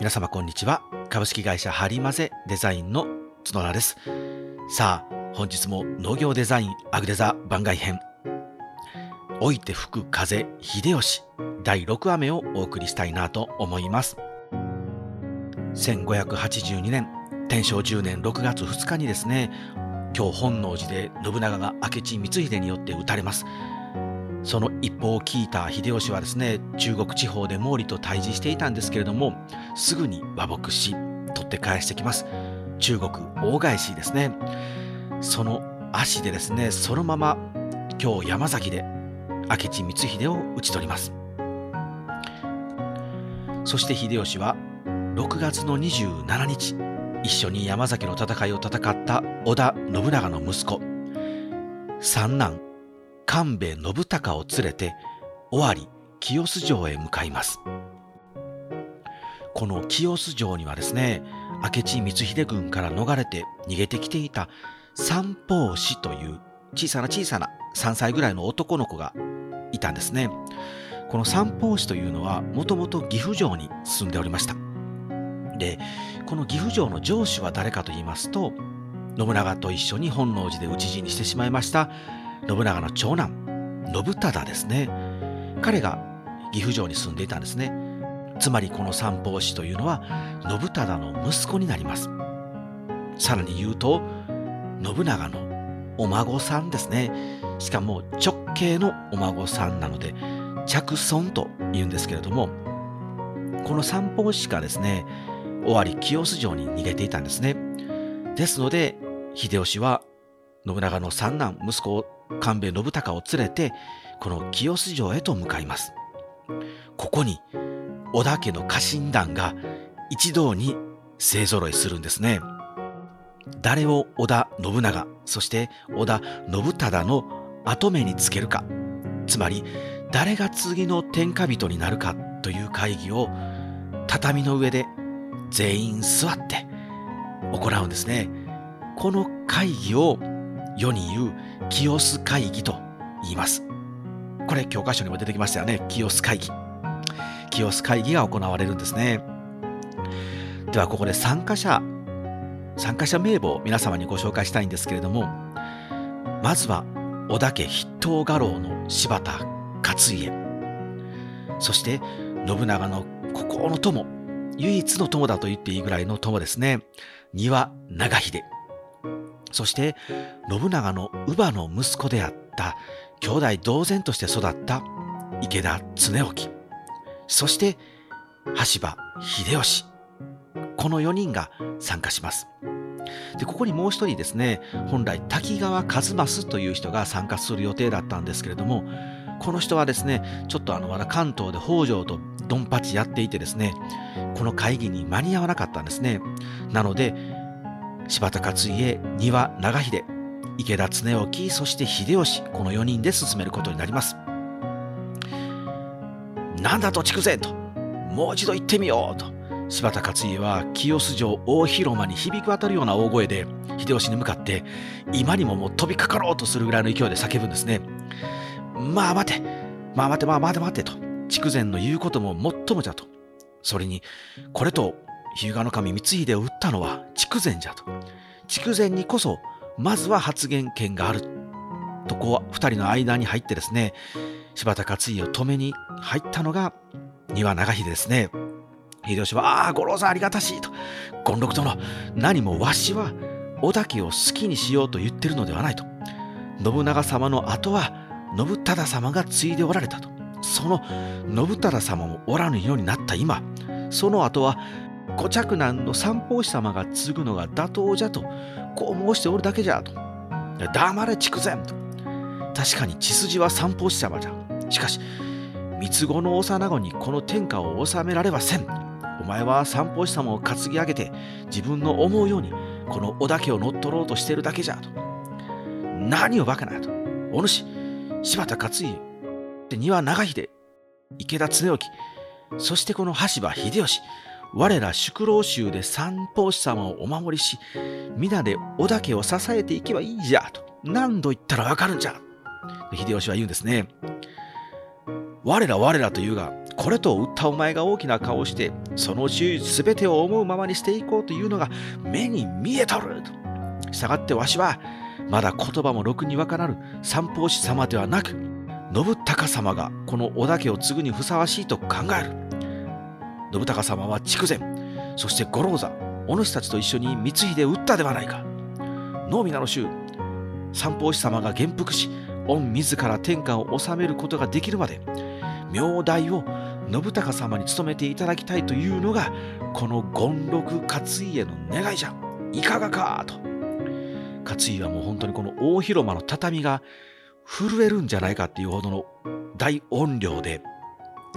皆様こんにちは。株式会社ハリマゼデザインの角田です。さあ本日も農業デザインアグデザ番外編。老いて吹く風秀吉第6話目をお送りしたいなと思います。1582年天正10年6月2日にですね今日本能寺で信長が明智光秀によって討たれます。その一報を聞いた秀吉はですね中国地方で毛利と対峙していたんですけれどもすぐに和睦し取って返してきます。中国大返しですね。その足でですねそのまま今日山崎で明智光秀を討ち取ります。そして秀吉は6月の27日一緒に山崎の戦いを戦った織田信長の息子三男官兵衛信孝を連れて尾張清須城へ向かいます。この清須城にはですね明智光秀軍から逃れて逃げてきていた三法師という小さな小さな3歳ぐらいの男の子がいたんですね。この三法師というのはもともと岐阜城に住んでおりました。でこの岐阜城の城主は誰かと言いますと信長と一緒に本能寺で討ち死にしてしまいました信長の長男信忠ですね。彼が岐阜城に住んでいたんですね。つまりこの三法師というのは信忠の息子になります。さらに言うと信長のお孫さんですね。しかも直系のお孫さんなので着孫と言うんですけれどもこの三法師がですね尾張清須城に逃げていたんですね。ですので秀吉は信長の三男息子官兵衛信孝を連れてこの清須城へと向かいます。ここに織田家の家臣団が一堂に勢ぞろいするんですね。誰を織田信長そして織田信忠の跡目につけるか。つまり誰が次の天下人になるかという会議を畳の上で全員座って行うんですね。この会議を世に言う清須会議と言います。これ教科書にも出てきましたよね。清須会議。清須会議が行われるんですね。ではここで参加者、参加者名簿を皆様にご紹介したいんですけれども、まずは織田家筆頭家老の柴田勝家。そして信長の孤高の友、唯一の友だと言っていいぐらいの友ですね。丹羽長秀。そして信長の乳母の息子であった兄弟同然として育った池田恒興。そして羽柴秀吉。この4人が参加します。でここにもう一人ですね本来滝川一益という人が参加する予定だったんですけれどもこの人はですねちょっとあのまだ関東で北条とドンパチやっていてですねこの会議に間に合わなかったんですね。なので柴田勝家丹羽長秀池田恒興そして秀吉この4人で進めることになります。なんだと筑前ともう一度言ってみようと。柴田勝家は清洲城大広間に響き渡るような大声で秀吉に向かって今にももう飛びかかろうとするぐらいの勢いで叫ぶんですね。まあ待てまあ待てまあ待て待てと筑前の言うことももっともじゃと。それにこれと日向守光秀を撃ったのは筑前じゃと。筑前にこそ、まずは発言権がある。とこう、二人の間に入ってですね、柴田勝家を止めに入ったのが、丹羽長秀ですね。秀吉は、ああ、五郎さんありがたしいと。権六殿、何もわしは、織田家を好きにしようと言ってるのではないと。信長様の後は、信忠様が継いでおられたと。その信忠様もおらぬようになった今、その後は五着男の三法師様が継ぐのが妥当じゃと、こう申しておるだけじゃと。黙れ筑前と。確かに血筋は三法師様じゃ。しかし、三つ子の幼子にこの天下を治められはせん。お前は三法師様を担ぎ上げて、自分の思うように、この織田家を乗っ取ろうとしてるだけじゃと。何をバカなと。お主、柴田勝家、丹羽長秀、池田恒興、そしてこの羽柴秀吉、我ら宿老衆で三法師様をお守りし、皆で織田家を支えていけばいいじゃ、と何度言ったらわかるんじゃ。秀吉は言うんですね。我ら我らというが、これと打ったお前が大きな顔をしてそのうち全てを思うままにしていこうというのが目に見えとるとしたがってわしはまだ言葉もろくにわからぬ三法師様ではなく信孝様がこの織田家を継ぐにふさわしいと考える信孝様は筑前そして五郎座お主たちと一緒に光秀を討ったではないか。能皆の衆三法師様が元服し御自ら天下を治めることができるまで名代を信孝様に務めていただきたいというのがこの権六勝家の願いじゃ。いかがかと。勝家はもう本当にこの大広間の畳が震えるんじゃないかっていうほどの大音量で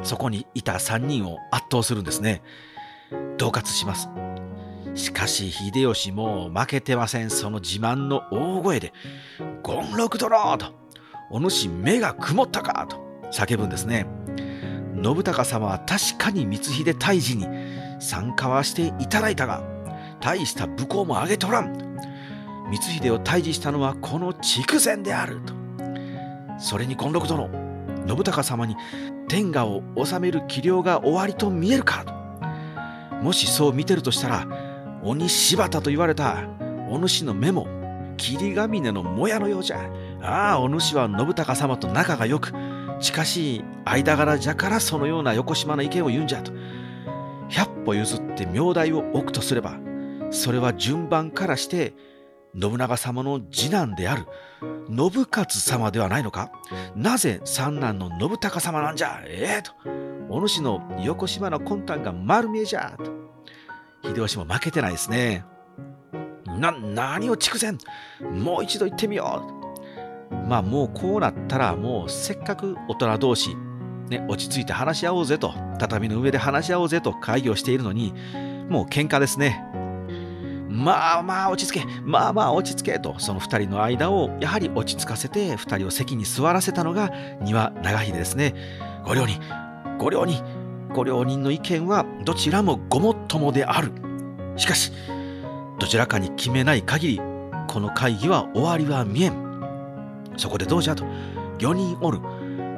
そこにいた3人を圧倒するんですね。恫喝します。しかし秀吉も負けてません。その自慢の大声で「権六殿!」と「お主目が曇ったか!」と。叫ぶんですね。信孝様は確かに光秀退治に参加はしていただいたが大した武功も挙げとらん。光秀を退治したのはこの筑前であると。それに権六殿信孝様に天下を治める器量が終わりと見えるかと。もしそう見てるとしたら鬼柴田と言われたお主の目も霧ヶ峰のもやのようじゃ。ああお主は信孝様と仲が良く近しい間柄じゃからそのような横島な意見を言うんじゃと。百歩譲って名代を置くとすればそれは順番からして信長様の次男である。信勝様ではないのか。なぜ三男の信孝様なんじゃ。ええー、と。お主の横島の魂胆が丸見えじゃ。と。秀吉も負けてないですね。な何を筑前もう一度言ってみよう。まあもうこうなったらもうせっかく大人同士ね、落ち着いて話し合おうぜと。畳の上で話し合おうぜと会議をしているのにもう喧嘩ですね。まあまあ落ち着け、まあまあ落ち着けと、その2人の間をやはり落ち着かせて、2人を席に座らせたのが庭長秀ですね。ご両人、ご両人、ご両人の意見はどちらもごもっともである。しかし、どちらかに決めない限り、この会議は終わりは見えん。そこでどうじゃと、4人おる。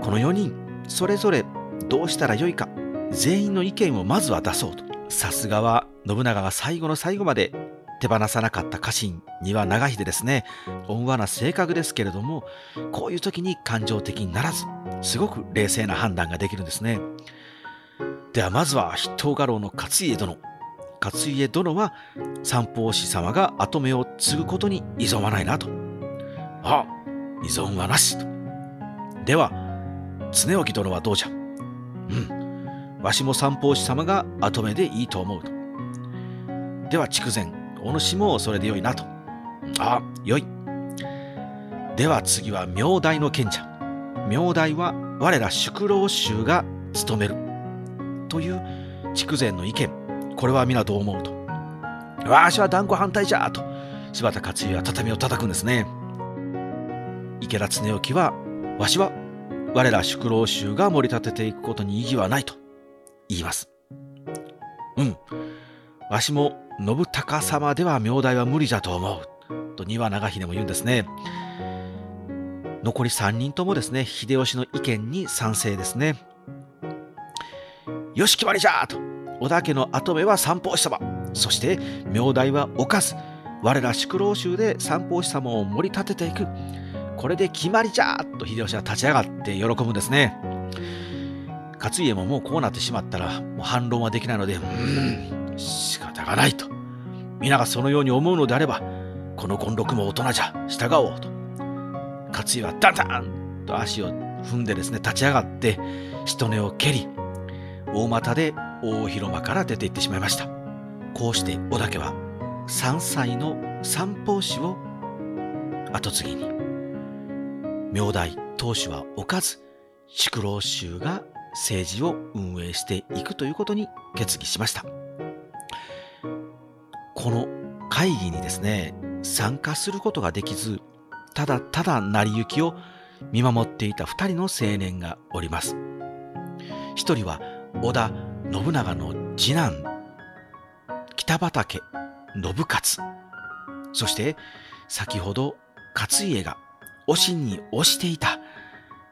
この4人、それぞれどうしたらよいか、全員の意見をまずは出そうと。さすがは信長が最後の最後まで手放さなかった家臣には長秀ですね温和な性格ですけれどもこういう時に感情的にならずすごく冷静な判断ができるんですね。ではまずは筆頭家老の勝家殿。勝家殿は三法師様が跡目を継ぐことに依存はないなと。あ依存はなし。とでは常興殿はどうじゃ。うん。わしも三法師様が跡目でいいと思うと。では筑前。お主もそれでよいなと。あ、よい。では次は明大の賢者。明大は我ら宿老衆が務める。という筑前の意見。これは皆どう思うと。わしは断固反対じゃと。柴田勝家は畳を叩くんですね。池田恒興は、わしは我ら宿老衆が盛り立てていくことに意義はないと言います。うん。わしも信孝様では名代は無理じゃと思う。と庭長秀も言うんですね。残り3人ともですね、秀吉の意見に賛成ですね。よし決まりじゃと織田家の跡目は三法師様。そして名代はおかず。我ら宿老衆で三法師様を盛り立てていく。これで決まりじゃと秀吉は立ち上がって喜ぶんですね。勝家ももうこうなってしまったらもう反論はできないので、うーん、仕方がないと。皆がそのように思うのであれば、この権六も大人じゃ、従おうと。勝家はダンダンと足を踏んでですね、立ち上がって、人根を蹴り、大股で大広間から出て行ってしまいました。こうして織田家は3歳の三法師を後継ぎに、明代当主は置かず、宿老衆が政治を運営していくということに決議しました。この会議にですね、参加することができず、ただただ成り行きを見守っていた2人の青年がおります。一人は織田信長の次男、北畠信勝。そして先ほど勝家が推しに推していた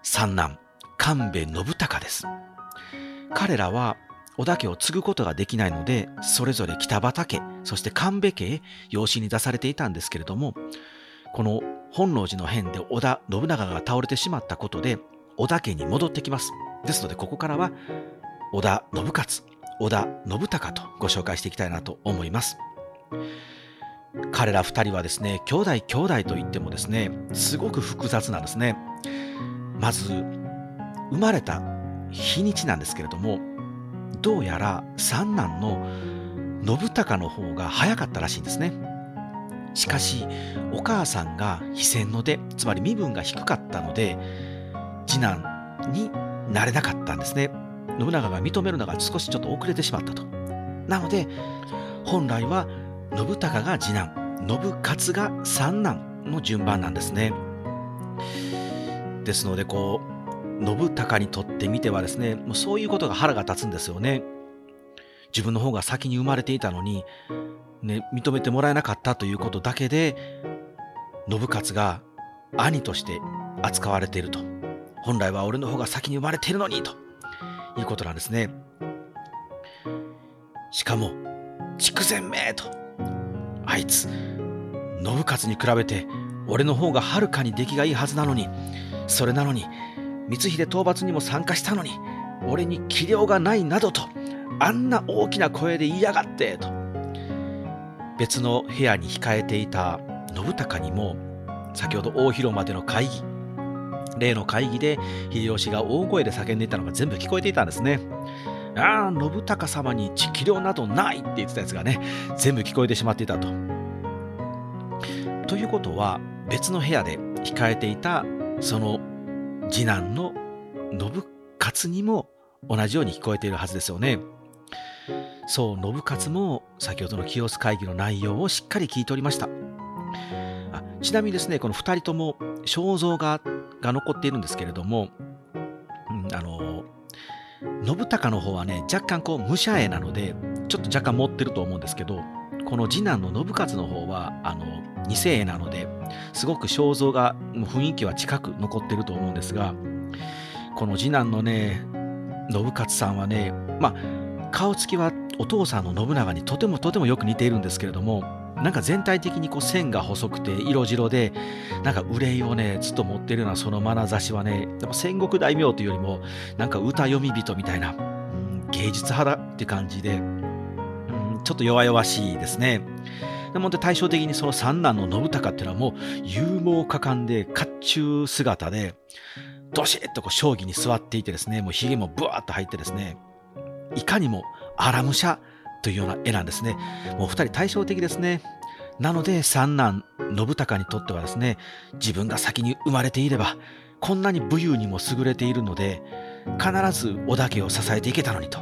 三男、神戸信孝です。彼らは織田家を継ぐことができないので、それぞれ北畠家、そして神戸家へ養子に出されていたんですけれども、この本能寺の変で織田信長が倒れてしまったことで、織田家に戻ってきます。ですので、ここからは織田信勝、織田信孝とご紹介していきたいなと思います。彼ら2人はですね、兄弟兄弟といってもですね、すごく複雑なんですね。まず、生まれた日にちなんですけれども、どうやら三男の信孝の方が早かったらしいんですね。しかし、お母さんが非戦の出、つまり身分が低かったので、次男になれなかったんですね。信長が認めるのが少しちょっと遅れてしまったと。なので、本来は信孝が次男、信勝が三男の順番なんですね。ですので、こう、信孝にとってみてはですね、もうそういうことが腹が立つんですよね。自分の方が先に生まれていたのに、ね、認めてもらえなかったということだけで、信勝が兄として扱われていると。本来は俺の方が先に生まれているのにということなんですね。しかも、筑前めと。あいつ、信勝に比べて俺の方がはるかに出来がいいはずなのに、それなのに光秀討伐にも参加したのに俺に器量がないなどとあんな大きな声で言いやがってと別の部屋に控えていた信孝にも先ほど大広間での会議例の会議で秀吉が大声で叫んでいたのが全部聞こえていたんですね。ああ、信孝様に器量などないって言ってたやつがね、全部聞こえてしまっていたと。ということは、別の部屋で控えていたその次男の信勝にも同じように聞こえているはずですよね。そう、信勝も先ほどの清須会議の内容をしっかり聞いておりました。あちなみにですね、この2人とも肖像画が残っているんですけれども、うん、あの、信孝の方はね、若干こう、武者絵なので、ちょっと若干持ってると思うんですけど、この次男の信勝の方は、あの、二世なので、すごく肖像が、雰囲気は近く残ってると思うんですが、この次男のね、信勝さんはね、まあ、顔つきはお父さんの信長にとてもとてもよく似ているんですけれども、なんか全体的にこう線が細くて色白で、なんか憂いをね、ずっと持ってるようなその眼差しはね、でも戦国大名というよりも、なんか歌読み人みたいな、うん、芸術派だって感じで、ちょっと弱々しいですね。でも対照的にその三男の信孝っていうのはもう勇猛果敢で甲冑姿で、どしっとこう将棋に座っていてですね、もう髭もブワーッと入ってですね、いかにも荒武者というような絵なんですね。もう二人対照的ですね。なので三男信孝にとってはですね、自分が先に生まれていれば、こんなに武勇にも優れているので、必ず織田家を支えていけたのにと。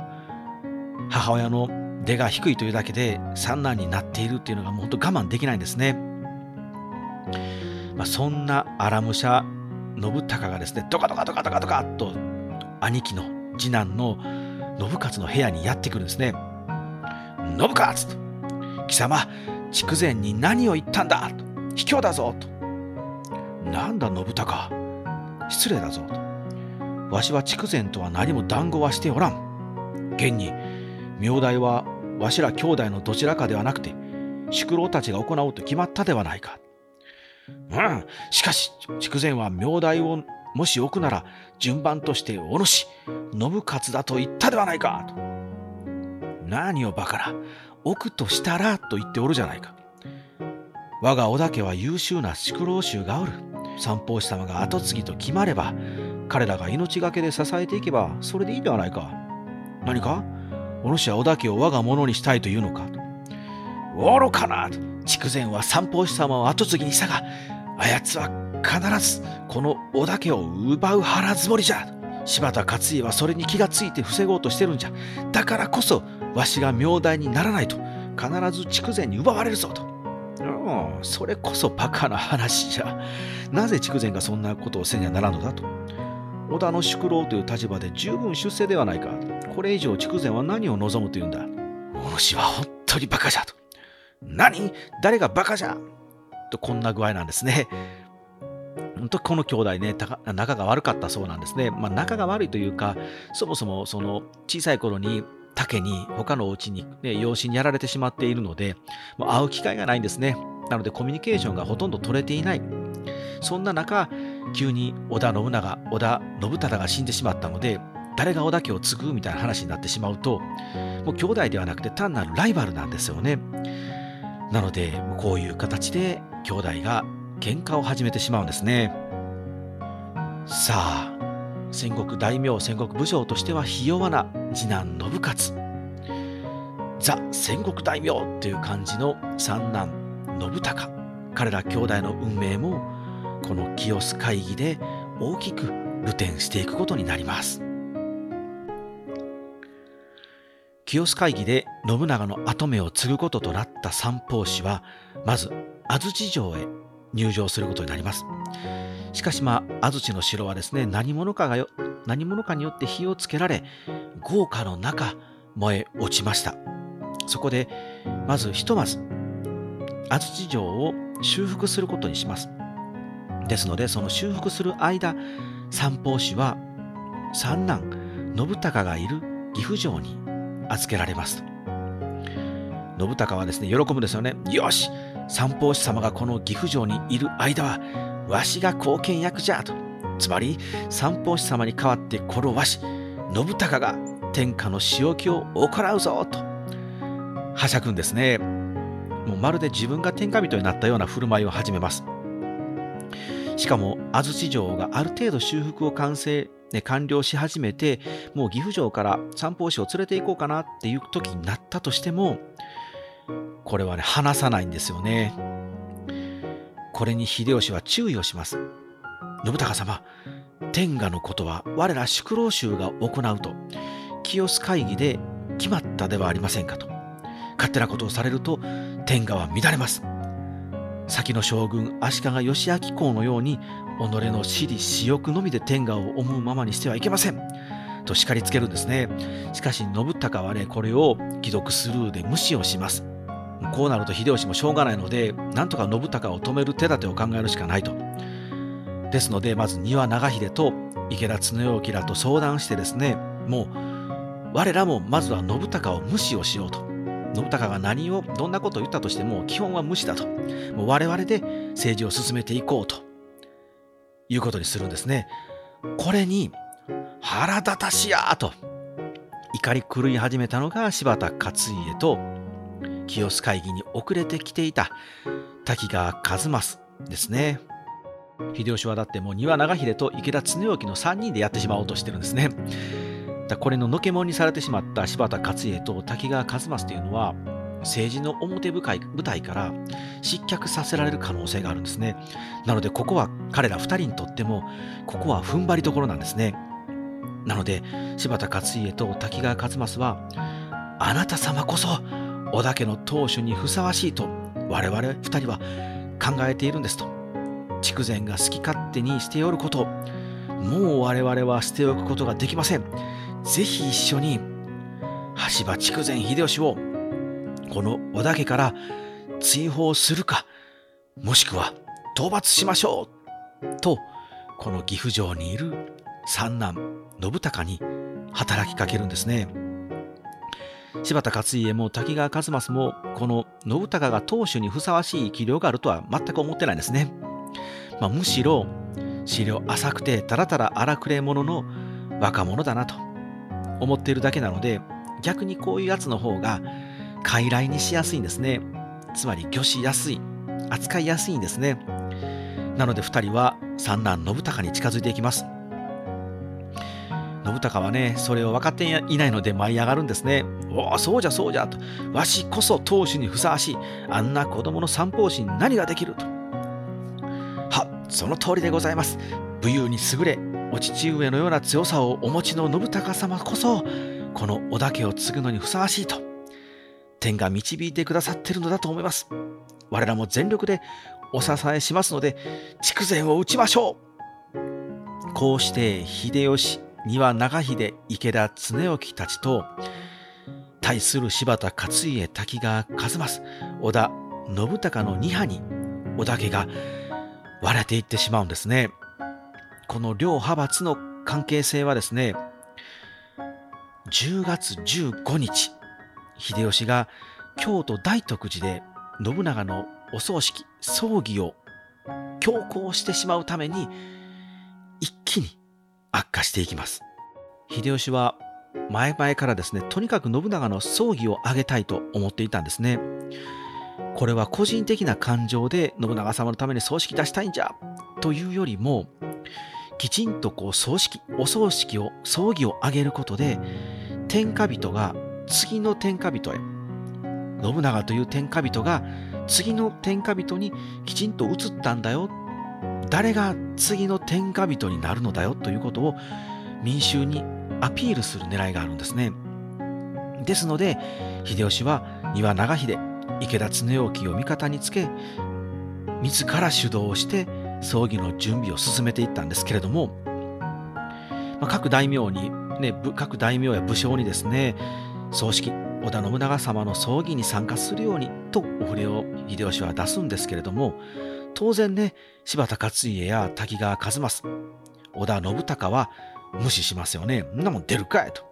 母親の出が低いというだけで三男になっているっていうのが本当我慢できないんですね。まあ、そんな荒武者信孝がですね、ドカドカドカドカドカと兄貴の次男の信勝の部屋にやってくるんですね。信勝と、貴様、筑前に何を言ったんだと、卑怯だぞと。なんだ信孝、失礼だぞと。わしは筑前とは何も談合はしておらん。現に、名代はわしら兄弟のどちらかではなくて、宿老たちが行おうと決まったではないか。うん、しかし、筑前は名代をもし置くなら、順番としてお主、信勝だと言ったではないか。と何をバカな、置くとしたらと言っておるじゃないか。我が織田家は優秀な宿老衆がおる。三法師様が跡継ぎと決まれば、彼らが命がけで支えていけば、それでいいではないか。何か？お主は織田家を我が物にしたいというのか愚かな筑前は三法師様を跡継ぎにしたが、あやつは必ずこの織田家を奪う腹積もりじゃ。柴田勝家はそれに気がついて防ごうとしてるんじゃ。だからこそ、わしが名代にならないと、必ず筑前に奪われるぞと。うん、それこそバカな話じゃ。なぜ筑前がそんなことをせにはならんのだと。織田の宿老という立場で十分出世ではないか。これ以上筑前は何を望むというんだ？お主は本当にバカじゃと。何？誰がバカじゃ？とこんな具合なんですね。本当この兄弟ね、仲が悪かったそうなんですね。まあ、仲が悪いというか、そもそもその小さい頃に竹に他のお家に、ね、養子にやられてしまっているので、もう会う機会がないんですね。なのでコミュニケーションがほとんど取れていない。そんな中、急に織田信長、織田信忠が死んでしまったので、誰が織田家を継ぐみたいな話になってしまうと、もう兄弟ではなくて単なるライバルなんですよね。なので、こういう形で兄弟が喧嘩を始めてしまうんですね。さあ、戦国大名、戦国武将としてはひ弱な次男信勝。ザ・戦国大名という感じの三男信孝。彼ら兄弟の運命もこの清須会議で大きく流転していくことになります。清須会議で信長の跡目を継ぐこととなった三法師はまず安土城へ入城することになります。しかしまあ安土の城はですね何者かがよ何者かによって火をつけられ豪華の中燃え落ちました。そこでまずひとまず安土城を修復することにします。ですのでその修復する間三法師は三男信孝がいる岐阜城に預けられます信孝はですね喜ぶんですよね。よし三法師様がこの岐阜城にいる間はわしが貢献役じゃと。つまり三法師様に代わってこのわし信孝が天下の仕置きを行うぞと。はしゃぐんですね。もうまるで自分が天下人になったような振る舞いを始めます。しかも安土城がある程度修復を完成、ね、完了し始めてもう岐阜城から三法師を連れて行こうかなっていう時になったとしてもこれはね離さないんですよね。これに秀吉は注意をします。信孝様天下のことは我ら宿老衆が行うと清須会議で決まったではありませんかと。勝手なことをされると天下は乱れます。先の将軍足利義昭公のように己の私利私欲のみで天下を思うままにしてはいけません。と叱りつけるんですね。しかし信孝はねこれを既読スルーで無視をします。こうなると秀吉もしょうがないのでなんとか信孝を止める手立てを考えるしかないと。ですのでまず丹羽長秀と池田恒興らと相談してですねもう我らもまずは信孝を無視をしようと。信孝が何をどんなことを言ったとしても基本は無視だと。もう我々で政治を進めていこうと。いうことにするんですね。これに腹立たしやと。怒り狂い始めたのが柴田勝家と清須会議に遅れてきていた滝川一益ですね。秀吉はだってもう丹羽長秀と池田恒興の3人でやってしまおうとしてるんですね。だこれののけもんにされてしまった柴田勝家と滝川一益というのは政治の表舞台から失脚させられる可能性があるんですね。なのでここは彼ら2人にとってもここは踏ん張りどころなんですね。なので柴田勝家と滝川一益はあなた様こそ織田家の当主にふさわしいと我々2人は考えているんですと。筑前が好き勝手にしておることもう我々は捨ておくことができません。ぜひ一緒に橋場筑前秀吉をこの織田家から追放するかもしくは討伐しましょうとこの岐阜城にいる三男信孝に働きかけるんですね。柴田勝家も滝川一益もこの信孝が当主にふさわしい器量があるとは全く思ってないんですね、まあ、むしろ資料浅くてたらたら荒くれ者の若者だなと。思っているだけなので逆にこういうやつの方が傀儡にしやすいんですね。つまり魚しやすい扱いやすいんですね。なので2人は三男信孝に近づいていきます。信孝はねそれを分かっていないので舞い上がるんですね。おおそうじゃそうじゃと。わしこそ当主にふさわしい。あんな子供の三方針に何ができると。はその通りでございます。武勇に優れお父上のような強さをお持ちの信孝様こそこの織田家を継ぐのにふさわしいと天が導いてくださってるのだと思います我らも全力でお支えしますので筑前を討ちましょうこうして秀吉丹羽長秀池田恒興たちと対する柴田勝家滝川一益織田信孝の2派に織田家が割れていってしまうんですね。この両派閥の関係性はですね、10月15日、秀吉が京都大徳寺で信長のお葬式、葬儀を強行してしまうために、一気に悪化していきます。秀吉は前々からですね、とにかく信長の葬儀を挙げたいと思っていたんですね。これは個人的な感情で信長様のために葬式出したいんじゃというよりも、きちんとこう葬式、お葬式を、葬儀を挙げることで、天下人が次の天下人へ、信長という天下人が次の天下人にきちんと移ったんだよ。誰が次の天下人になるのだよということを民衆にアピールする狙いがあるんですね。ですので、秀吉は丹羽長秀、池田恒興を味方につけ、自ら主導して葬儀の準備を進めていったんですけれども、まあ、各大名に、ね、各大名や武将にですね、葬式、織田信長様の葬儀に参加するようにとお触れを秀吉は出すんですけれども、当然ね、柴田勝家や滝川一益、織田信孝は無視しますよね。んなもん出るかいと。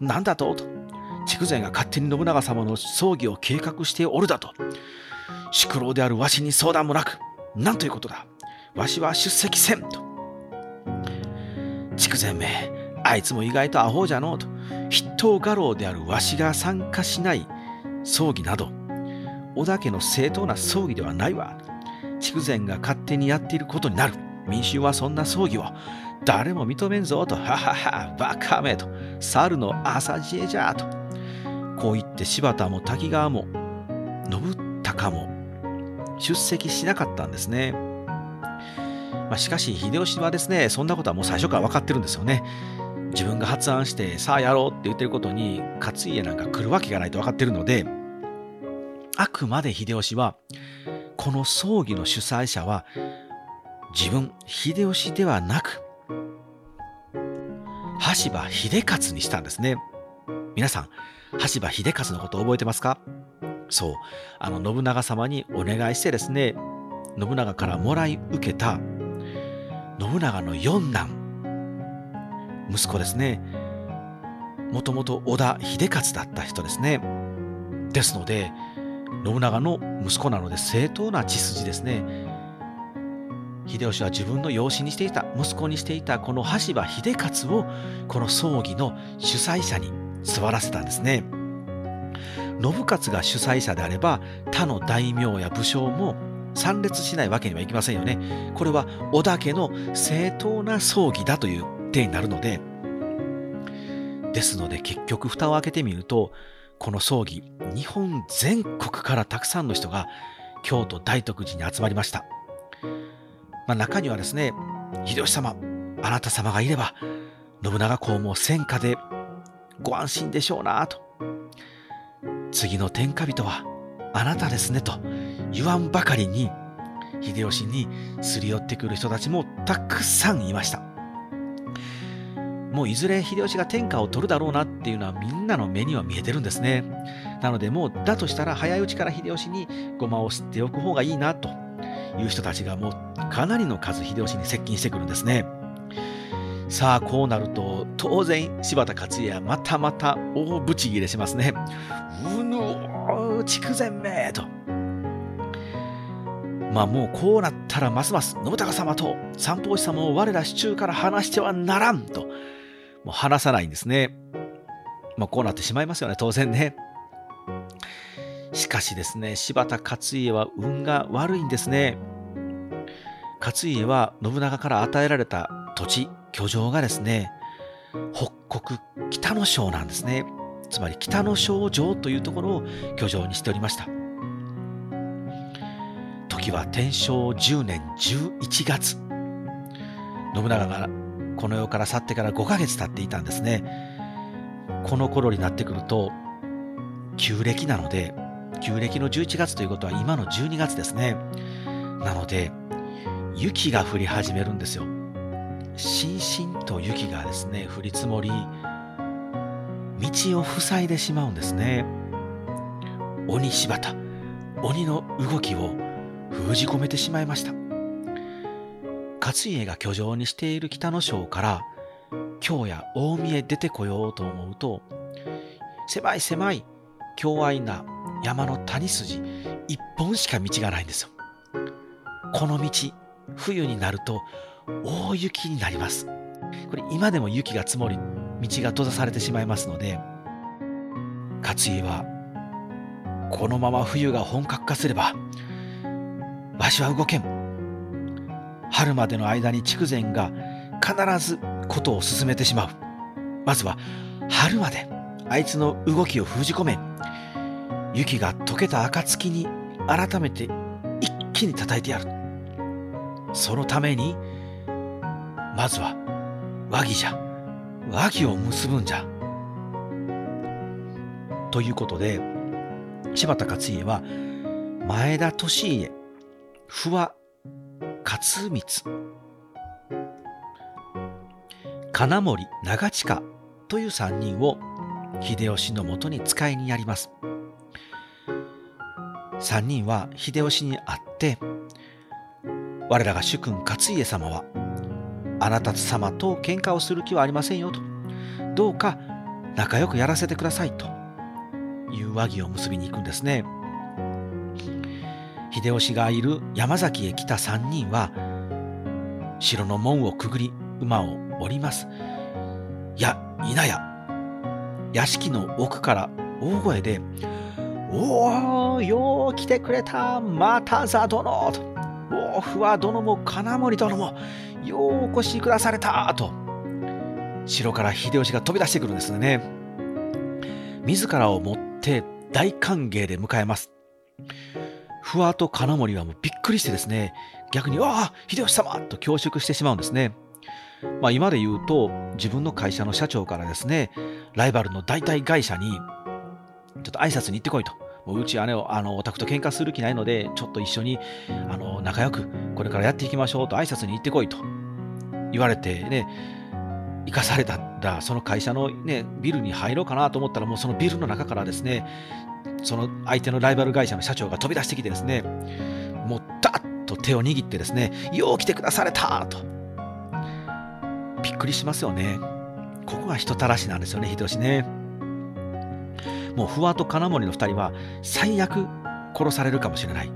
なんだとと。筑前が勝手に信長様の葬儀を計画しておるだと。宿老であるわしに相談もなく、なんということだ。わしは出席せんと。筑前め、あいつも意外とアホじゃのうと。筆頭家老であるわしが参加しない葬儀など、織田家の正当な葬儀ではないわ。筑前が勝手にやっていることになる。民衆はそんな葬儀を誰も認めんぞと、ははは、バカめと、猿の朝知恵じゃと。こう言って柴田も滝川も信孝も出席しなかったんですね。まあ、しかし秀吉はですね、そんなことはもう最初から分かってるんですよね。自分が発案してさあやろうって言ってることに勝家なんか来るわけがないと分かってるので、あくまで秀吉はこの葬儀の主催者は自分秀吉ではなく羽柴秀勝にしたんですね。皆さん、羽柴秀勝のこと覚えてますか？そう、あの信長様にお願いしてですね、信長からもらい受けた信長の四男、息子ですね。もともと織田秀勝だった人ですね。ですので、信長の息子なので正当な血筋ですね。秀吉は自分の養子にしていた息子にしていたこの羽柴秀勝をこの葬儀の主催者に座らせたんですね信勝が主催者であれば他の大名や武将も参列しないわけにはいきませんよね。これは織田家の正当な葬儀だという点になるので。ですので結局蓋を開けてみるとこの葬儀日本全国からたくさんの人が京都大徳寺に集まりました。まあ、中にはですね、秀吉様、あなた様がいれば、信長公も戦火でご安心でしょうなと。次の天下人はあなたですねと。言わんばかりに、秀吉にすり寄ってくる人たちもたくさんいました。もういずれ秀吉が天下を取るだろうなっていうのはみんなの目には見えてるんですね。なのでもうだとしたら早いうちから秀吉にごまを吸っておく方がいいなという人たちがもうかなりの数秀吉に接近してくるんですね。さあこうなると当然柴田勝家はまたまた大ブチギレしますね。うぬお筑前めと。まあもうこうなったらますます信長様と三法師様を我ら市中から話してはならんともう話さないんですね。まあこうなってしまいますよね当然ね。しかしですね、柴田勝家は運が悪いんですね。勝家は信長から与えられた土地、居城がですね、北国北の省なんですね。つまり北の省城というところを居城にしておりました。時は天正10年11月。信長がこの世から去ってから5ヶ月経っていたんですね。この頃になってくると、旧暦なので、旧暦の11月ということは今の12月ですね。なので、雪が降り始めるんですよ。しんしんと雪がですね、降り積もり、道を塞いでしまうんですね。鬼柴田、鬼の動きを封じ込めてしまいました。勝家が居城にしている北の省から京や近江へ出てこようと思うと狭い狭い狭愛な山の谷筋一本しか道がないんですよ。この道冬になると大雪になります。これ今でも雪が積もり道が閉ざされてしまいますので勝家はこのまま冬が本格化すればわしは動けん。春までの間に筑前が必ずことを進めてしまう。まずは春まであいつの動きを封じ込め雪が溶けた暁に改めて一気に叩いてやる。そのためにまずは和議じゃ。和議を結ぶんじゃ。ということで柴田勝家は前田利家不破勝光金森長近という3人を秀吉のもとに使いにやります。3人は秀吉に会って我らが主君勝家様はあなた様と喧嘩をする気はありませんよと。どうか仲良くやらせてくださいという和議を結びに行くんですね。秀吉がいる山崎へ来た3人は城の門をくぐり馬を降ります。いやいなや屋敷の奥から大声で「おおよう来てくれた。またざ殿」と「お不破殿も金森殿もようお越しくだされた」と。城から秀吉が飛び出してくるんですね。自らを持って大歓迎で迎えます。不破と金森はもうびっくりしてですね逆に「わあ秀吉様!」と恐縮してしまうんですねまあ、今で言うと自分の会社の社長からですねライバルの代替会社にちょっと挨拶に行ってこいと。もううち姉をあのお宅と喧嘩する気ないのでちょっと一緒にあの仲良くこれからやっていきましょうと挨拶に行ってこいと言われてね生かされたらその会社の、ね、ビルに入ろうかなと思ったらもうそのビルの中からですねその相手のライバル会社の社長が飛び出してきてですねもうダッと手を握ってですねよう来てくだされたとびっくりしますよね。ここが人たらしなんですよね、秀吉ね。もう不破と金森の2人は最悪殺されるかもしれない。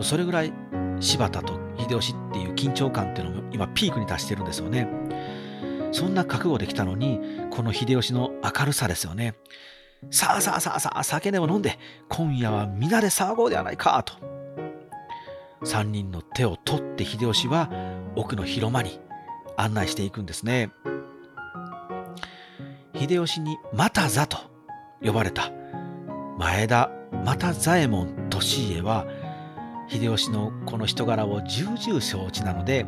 それぐらい柴田と秀吉っていう緊張感っていうのも今ピークに達してるんですよね。そんな覚悟できたのに、この秀吉の明るさですよね。さあさあさあさあ、酒でも飲んで、今夜は皆で騒ごうではないか、と。3人の手を取って秀吉は奥の広間に案内していくんですね。秀吉に又座と呼ばれた前田又左衛門利家は秀吉のこの人柄を重々承知なので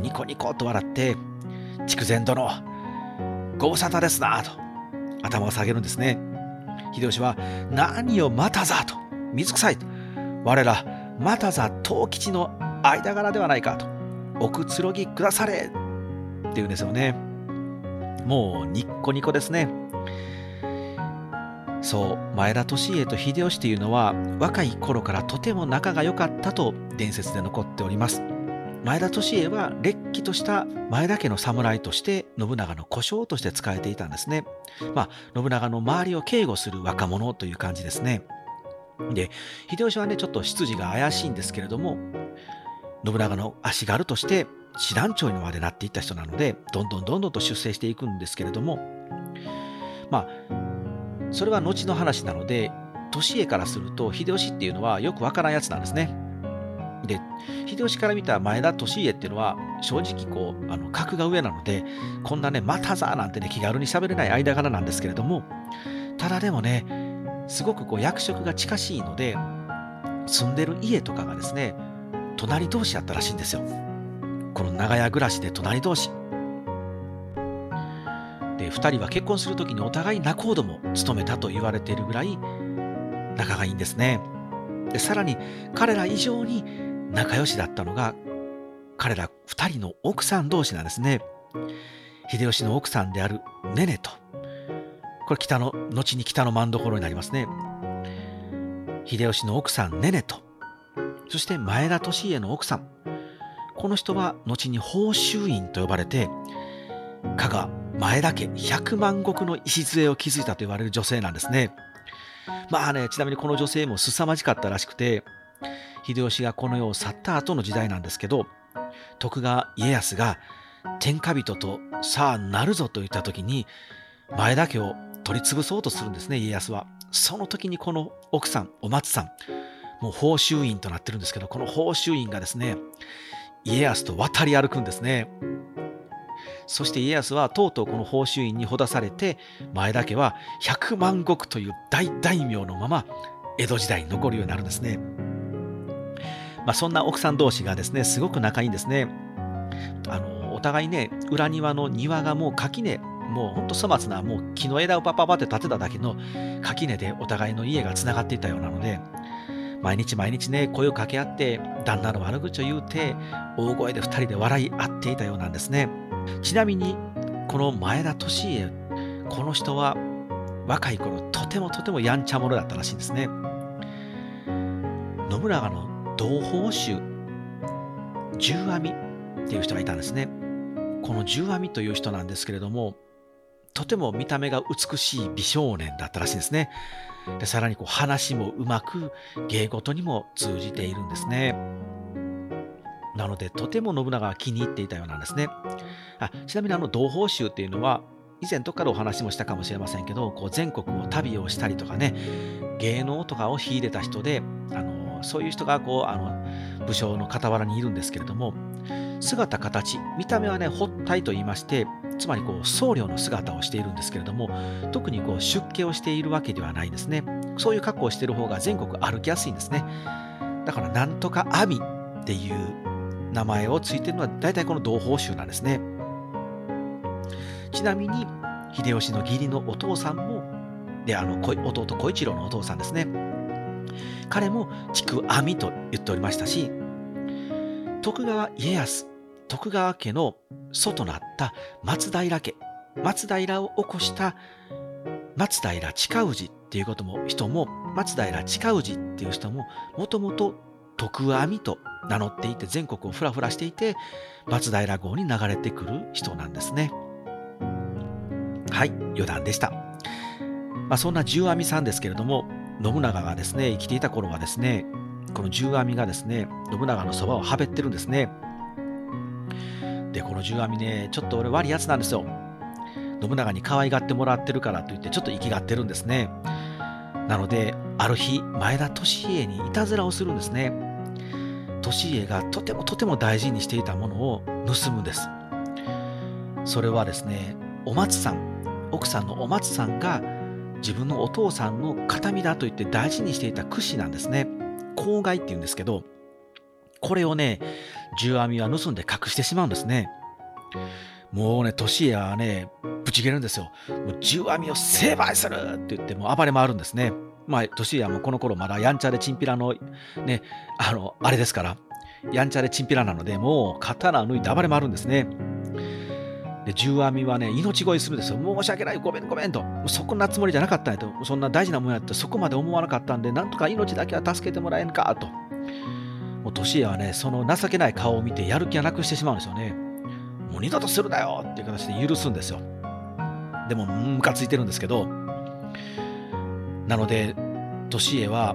ニコニコと笑って「筑前殿ご無沙汰ですな」と頭を下げるんですね。秀吉は「何を又座と水臭いと我ら又座藤吉の間柄ではないか」と「おくつろぎくだされ」っていうんですよね。もうニッコニコですね。そう、前田利家と秀吉というのは若い頃からとても仲が良かったと伝説で残っております。前田利家はれっきとした前田家の侍として信長の故障として使えていたんですね。まあ、信長の周りを警護する若者という感じですね。で、秀吉はね、ちょっと出自が怪しいんですけれども、信長の足軽として師団長にまでなっていった人なのでどんどんどんどんと出世していくんですけれどもまあそれは後の話なので利家からすると秀吉っていうのはよくわからんやつなんですね。で秀吉から見た前田利家っていうのは正直こうあの格が上なのでこんなねまたざなんてね気軽に喋れない間柄なんですけれどもただでもねすごくこう役職が近しいので住んでる家とかがですね隣同士やったらしいんですよ。この長屋暮らしで隣同士で2人は結婚する時にお互い仲人も務めたと言われているぐらい仲がいいんですねでさらに彼ら以上に仲良しだったのが彼ら2人の奥さん同士なんですね。秀吉の奥さんであるネネとこれ北の後に北の真所になりますね。秀吉の奥さんネネとそして前田利家の奥さん。この人は後に宝州院と呼ばれて加賀前田家100万石の礎を築いたと言われる女性なんですね。まあね、ちなみにこの女性も凄まじかったらしくて、秀吉がこの世を去った後の時代なんですけど、徳川家康が天下人とさあなるぞと言った時に、前田家を取り潰そうとするんですね、家康は。その時にこの奥さん、お松さん、もう宝州院となってるんですけど、この宝州院がですね、家康と渡り歩くんですね。そして家康はとうとうこの宝州院にほだされて前田家は百万石という大大名のまま江戸時代に残るようになるんですね。まあ、そんな奥さん同士がですねすごく仲いいんですね。あのお互いね裏庭の庭がもう垣根もうほんと粗末なもう木の枝をパパパって立てただけの垣根でお互いの家がつながっていたようなので毎日毎日ね声を掛け合って旦那の悪口を言うて大声で2人で笑い合っていたようなんですね。ちなみにこの前田利家この人は若い頃とてもとてもやんちゃ者だったらしいんですね信長の同胞衆十阿弥っていう人がいたんですね。この十阿弥という人なんですけれどもとても見た目が美しい美少年だったらしいんですね。でさらにこう話もうまく芸事にも通じているんですね。なのでとても信長が気に入っていたようなんですね。あちなみにあの同胞衆っていうのは以前どっかでお話もしたかもしれませんけどこう全国を旅をしたりとかね芸能とかを秀でた人であのそういう人がこうあの武将の傍らにいるんですけれども姿形見た目はね発体と言いましてつまりこう僧侶の姿をしているんですけれども特にこう出家をしているわけではないんですねそういう格好をしている方が全国歩きやすいんですねだからなんとか阿弥っていう名前をついてるのは大体この同胞衆なんですね。ちなみに秀吉の義理のお父さんもであの弟小一郎のお父さんですね。彼も筑阿弥と言っておりましたし徳川家康徳川家の祖となった松平家松平を起こした松平近氏っていうことも人も松平近氏っていう人ももともと徳阿弥と名乗っていて全国をふらふらしていて松平号に流れてくる人なんですね。はい余談でした。まあ、そんな十阿弥さんですけれども信長がですね生きていた頃はですねこの十阿弥がですね信長のそばをはべってるんですね。でこの十阿弥ねちょっと俺悪いやつなんですよ。信長に可愛がってもらってるからと言ってちょっと生きがってるんですね。なのである日前田利家にいたずらをするんですね。利家がとてもとても大事にしていたものを盗むんですそれはですねお松さん奥さんのお松さんが自分のお父さんの形見だと言って大事にしていた櫛なんですね口外っていうんですけどこれをね十阿弥は盗んで隠してしまうんですねもうね、年家はね、ぶち切れるんですよ。もう十阿弥を成敗するって言って、もう暴れ回るんですね。まあ、年やもこの頃まだやんちゃでチンピラの、ね、あの、あれですから、やんちゃでチンピラなので、もう刀を抜いて暴れ回るんですね。で、十阿弥はね、命乞いするんですよ。申し訳ない、ごめん、ごめんと。そこなつもりじゃなかったんやと。そんな大事なもんやってそこまで思わなかったんで、なんとか命だけは助けてもらえんかと。もう年はね、その情けない顔を見てやる気がなくしてしまうんですよね。もう二度とするなよっていう形で許すんですよ。でも、ムカついてるんですけど、なので利家は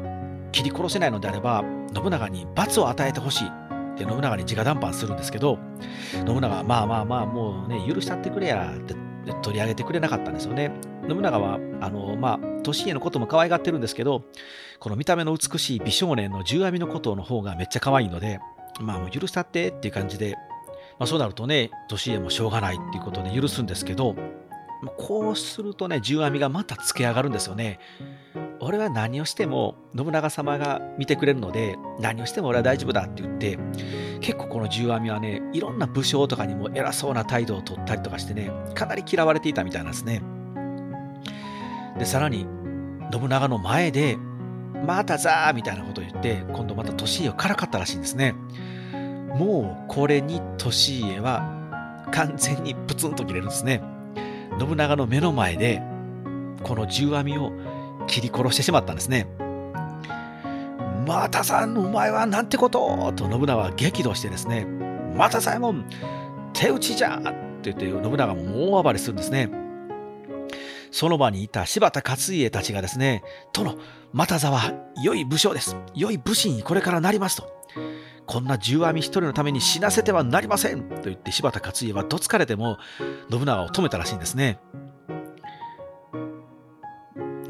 切り殺せないのであれば信長に罰を与えてほしいって信長に直談判するんですけど信長はまあまあまあもうね許したってくれやって取り上げてくれなかったんですよね。信長はあのまあ利家のことも可愛がってるんですけどこの見た目の美しい美少年の十阿弥のことの方がめっちゃ可愛いのでまあもう許したってっていう感じで、まあ、そうなるとね利家もしょうがないっていうことで許すんですけどこうするとね、十阿弥がまたつけ上がるんですよね。俺は何をしても信長様が見てくれるので、何をしても俺は大丈夫だって言って、結構この十阿弥はね、いろんな武将とかにも偉そうな態度を取ったりとかしてね、かなり嫌われていたみたいなんですね。で、さらに、信長の前で、またザーみたいなことを言って、今度また利家をからかったらしいんですね。もうこれに利家は完全にプツンと切れるんですね。信長の目の前でこの十阿弥を切り殺してしまったんですね。またさんお前はなんてことと信長は激怒してですねまた左衛門手打ちじゃって言って信長も大暴れするんですね。その場にいた柴田勝家たちがですね、殿、又座は良い武将です。良い武士にこれからなりますと。こんな十阿弥一人のために死なせてはなりませんと言って柴田勝家はどつかれても信長を止めたらしいんですね。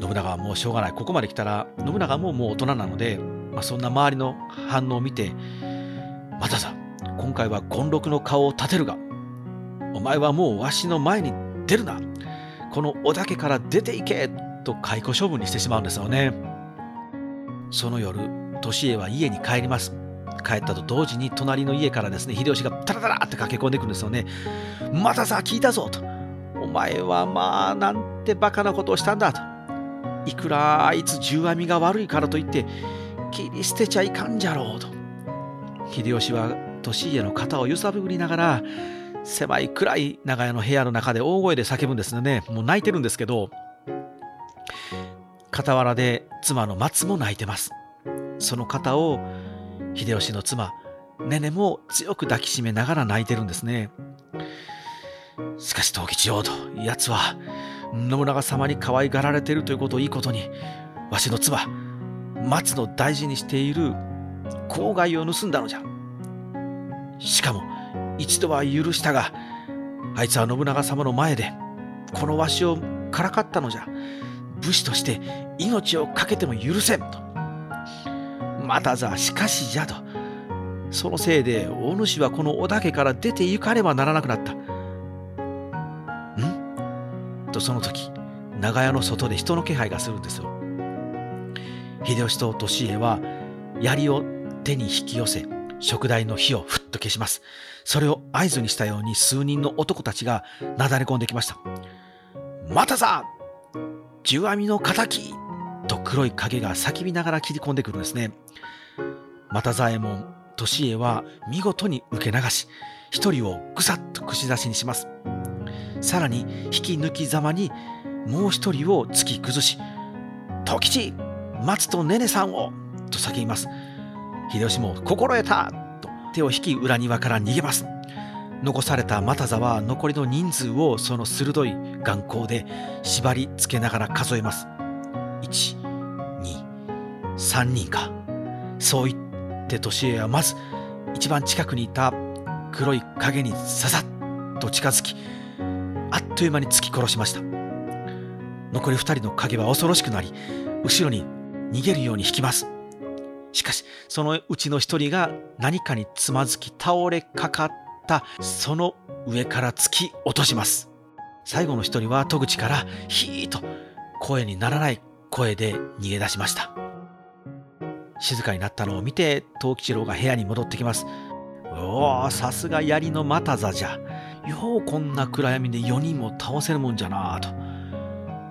信長はもうしょうがない。ここまで来たら信長ももう大人なので、まあ、そんな周りの反応を見て、またさ、今回は権六の顔を立てるが、お前はもうわしの前に出るな。この織田家から出ていけと解雇処分にしてしまうんですよね。その夜、利家は家に帰ります。帰ったと同時に隣の家からですね、秀吉がタラタラって駆け込んでくるんですよね。またさ、聞いたぞと。お前はまあ、なんてバカなことをしたんだと。いくらあいつ十阿弥が悪いからといって、切り捨てちゃいかんじゃろうと。秀吉は利家の肩を揺さぶりながら、狭い暗い長屋の部屋の中で大声で叫ぶんですね。もう泣いてるんですけど、傍らで妻の松も泣いてます。その肩を秀吉の妻、ねねも強く抱きしめながら泣いてるんですね。しかし藤吉よと、奴は信長様に可愛がられているということをいいことに、わしの妻、松の大事にしている郊外を盗んだのじゃ。しかも、一度は許したが、あいつは信長様の前で、このわしをからかったのじゃ。武士として命を懸けても許せんと。またざ、しかしじゃと。そのせいで、お主はこの織田家から出て行かねばならなくなった。とその時、長屋の外で人の気配がするんですよ。秀吉と利家は槍を手に引き寄せ、食台の火をふっと消します。それを合図にしたように数人の男たちがなだれ込んできました。またさ十阿弥の敵と黒い影が叫びながら切り込んでくるんですね。又左衛門、利家は見事に受け流し、一人をぐさっと串刺しにします。さらに引き抜きざまにもう一人を突き崩し、時吉、松とねねさんをと叫びます。秀吉も心得たと手を引き裏庭から逃げます。残された又座は残りの人数をその鋭い眼光で縛りつけながら数えます。1、2、3人か。そう言って年家はまず一番近くにいた黒い影にささっと近づき、あっという間に突き殺しました。残り2人の影は恐ろしくなり、後ろに逃げるように引きます。しかし、そのうちの一人が何かにつまずき倒れかかったその上から突き落とします。最後の一人は戸口からヒーと声にならない声で逃げ出しました。静かになったのを見て、藤吉郎が部屋に戻ってきます。おお、さすが槍の又座じゃ。ようこんな暗闇で4人も倒せるもんじゃなぁと。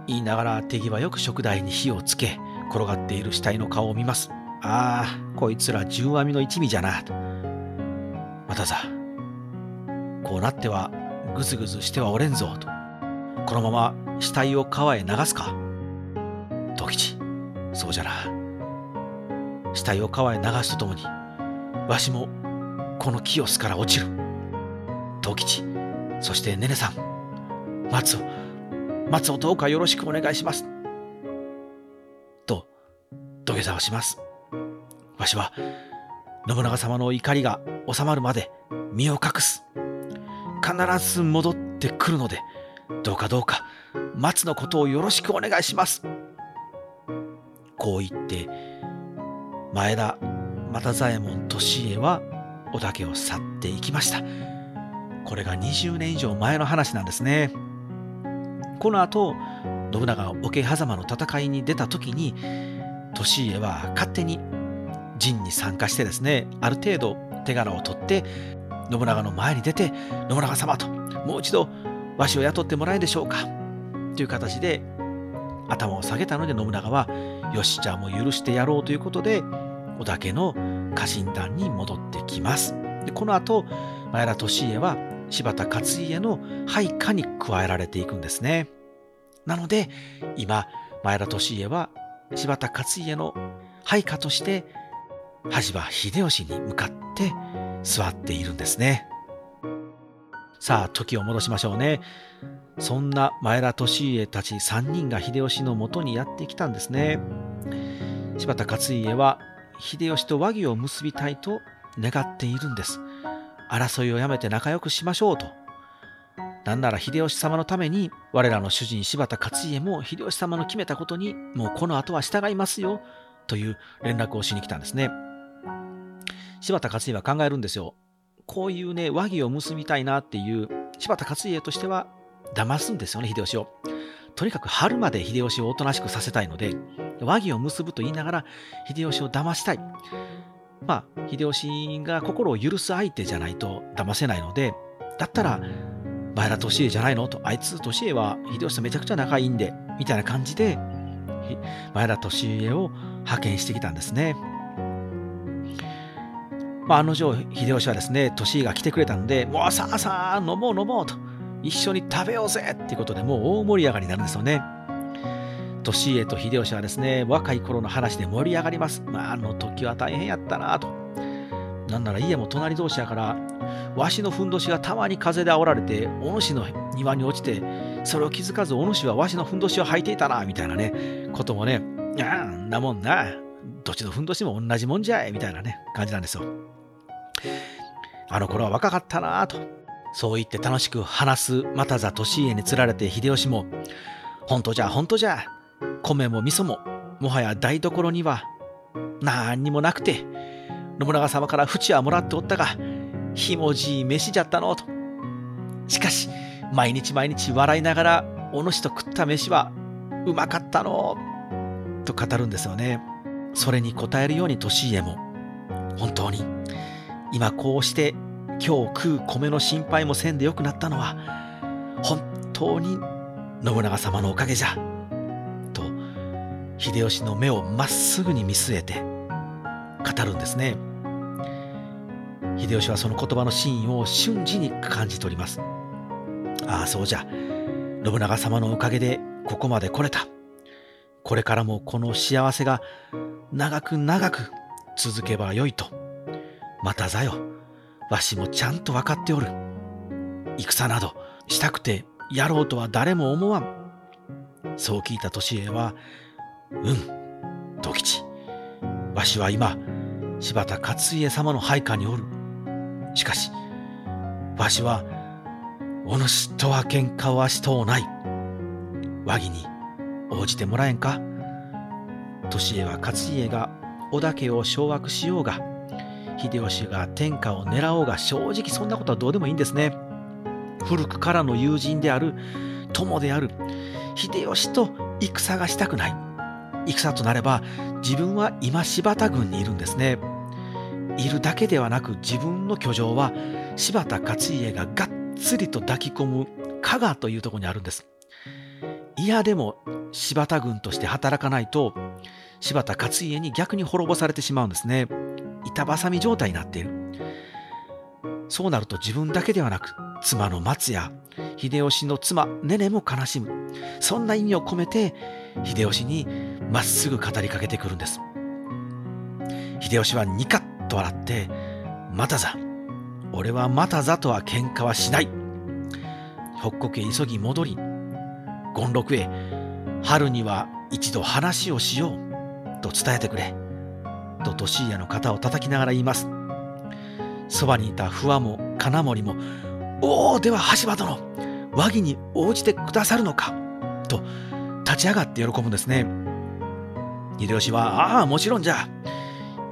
言いながら手際よく食台に火をつけ、転がっている死体の顔を見ます。ああ、こいつら十阿弥の一味じゃな。と。またさ、こうなってはぐずぐずしてはおれんぞ。と。このまま死体を川へ流すか。時吉、そうじゃな。死体を川へ流すとともに、わしもこの木を巣から落ちる。時吉、そしてねねさん、松尾、松尾どうかよろしくお願いします。と、土下座をします。わしは、信長様の怒りが収まるまで身を隠す。必ず戻ってくるので、どうかどうか、松のことをよろしくお願いします。こう言って、前田又左衛門利家は織田家を去っていきました。これが20年以上前の話なんですね。この後、信長桶狭間の戦いに出た時に、利家は勝手に陣に参加してですね、ある程度手柄を取って、信長の前に出て、信長様と、もう一度わしを雇ってもらえるでしょうか。という形で頭を下げたので信長は、よし、じゃあもう許してやろうということで、織田家の家臣団に戻ってきます。でこの後、前田利家は柴田勝家の配下に加えられていくんですね。なので、今、前田利家は柴田勝家の配下として羽柴秀吉に向かって座っているんですね。さあ、時を戻しましょうね。そんな前田利家たち3人が秀吉のもとにやってきたんですね。柴田勝家は秀吉と和議を結びたいと願っているんです。争いをやめて仲良くしましょうと。なんなら秀吉様のために我らの主人柴田勝家も秀吉様の決めたことにもうこの後は従いますよという連絡をしに来たんですね。柴田勝家は考えるんですよ。こういうね、和議を結びたいなっていう柴田勝家としては騙すんですよね、秀吉を。とにかく春まで秀吉をおとなしくさせたいので、和議を結ぶと言いながら秀吉を騙したい。まあ、秀吉が心を許す相手じゃないと騙せないので、だったら、前田利家じゃないのと、あいつ利家は秀吉とめちゃくちゃ仲いいんで、みたいな感じで、前田利家を派遣してきたんですね。まあ、あの女秀吉はですね、利家が来てくれたので、もうさあさあ、飲もう飲もうと、一緒に食べようぜっていうことでもう大盛り上がりになるんですよね。利家と秀吉はですね、若い頃の話で盛り上がります。まあ、あの時は大変やったなと。なんなら家も隣同士やから、わしのふんどしがたまに風で煽られて、お主の庭に落ちて、それを気づかずお主はわしのふんどしを履いていたな、みたいなね、こともね、あんなもんな、どっちのふんどしも同じもんじゃい、みたいなね、感じなんですよ。あの頃は若かったなと。そう言って楽しく話す又座利家につられて秀吉も、本当じゃ、本当じゃ、米も味噌も、もはや台所には何にもなくて、信長様から淵はもらっておったが、ひもじい飯じゃったのと。しかし、毎日毎日笑いながら、お主と食った飯はうまかったのと語るんですよね。それに応えるように利家も、本当に、今こうして今日食う米の心配もせんでよくなったのは、本当に信長様のおかげじゃ。秀吉の目をまっすぐに見据えて語るんですね。秀吉はその言葉の真意を瞬時に感じ取ります。ああ、そうじゃ。信長様のおかげでここまで来れた。これからもこの幸せが長く長く続けばよいと。またざよ。わしもちゃんと分かっておる。戦などしたくてやろうとは誰も思わん。そう聞いた利家は、うん、時吉。わしは今、柴田勝家様の配下におる。しかし、わしは、お主とは喧嘩はしとうない。和議に応じてもらえんか？利家は勝家が織田家を掌握しようが、秀吉が天下を狙おうが正直そんなことはどうでもいいんですね。古くからの友人である友である秀吉と戦がしたくない。戦となれば自分は今柴田軍にいるんですね。いるだけではなく自分の居城は柴田勝家ががっつりと抱き込む加賀というとこにあるんです。いやでも柴田軍として働かないと柴田勝家に逆に滅ぼされてしまうんですね。板挟み状態になっている。そうなると自分だけではなく、妻の松や秀吉の妻ねねも悲しむ。そんな意味を込めて、秀吉にまっすぐ語りかけてくるんです。秀吉はニカッと笑って、またざ、俺はまたざとは喧嘩はしない。北国へ急ぎ戻り、権六へ、春には一度話をしようと伝えてくれ。と利家の肩を叩きながら言います。そばにいた不破も金森も、おおでは橋場殿、和議に応じてくださるのかと立ち上がって喜ぶんですね。秀吉は、ああ、もちろんじゃ。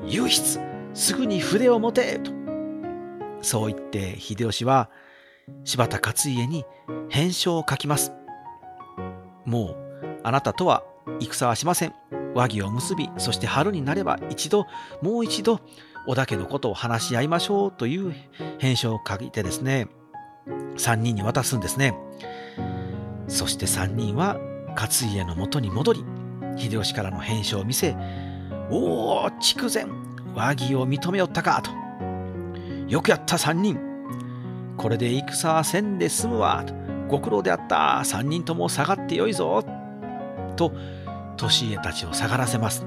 唯筆、すぐに筆を持てと。そう言って秀吉は柴田勝家に返書を書きます。もうあなたとは戦はしません。和議を結び、そして春になれば一度、もう一度、織田家のことを話し合いましょうという返書を書いてですね、3人に渡すんですね。そして3人は勝家のもとに戻り、秀吉からの返書を見せ、おお、筑前、和議を認めよったかと。よくやった3人。これで戦はせんで済むわ。とご苦労であった3人とも下がってよいぞ。と利家たちを下がらせます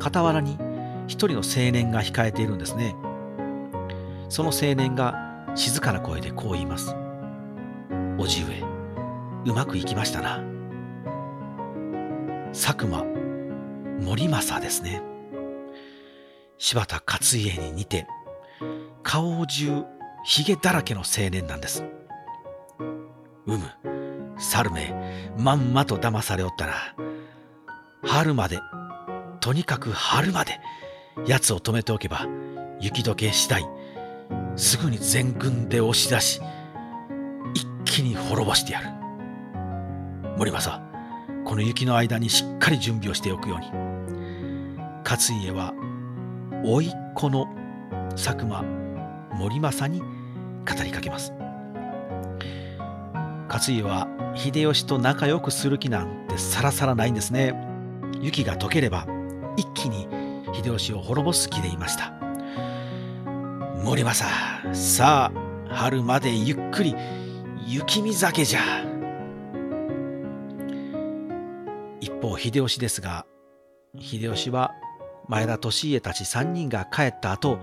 傍らに一人の青年が控えているんですね。その青年が静かな声でこう言います。おじ上、うまくいきましたな。佐久間森政ですね。柴田勝家に似て、顔中ひげだらけの青年なんです。うむ、猿め、まんまと騙されおったな。春まで、とにかく春まで、奴を止めておけば、雪解け次第、すぐに全軍で押し出し、一気に滅ぼしてやる。森政、この雪の間にしっかり準備をしておくように。勝家は、甥っ子の佐久間森政に語りかけます。勝家は秀吉と仲良くする気なんてさらさらないんですね。雪が溶ければ一気に秀吉を滅ぼす気でいました。森政、さあ春までゆっくり。雪見酒じゃ。一方秀吉ですが、秀吉は前田利家たち3人が帰った後、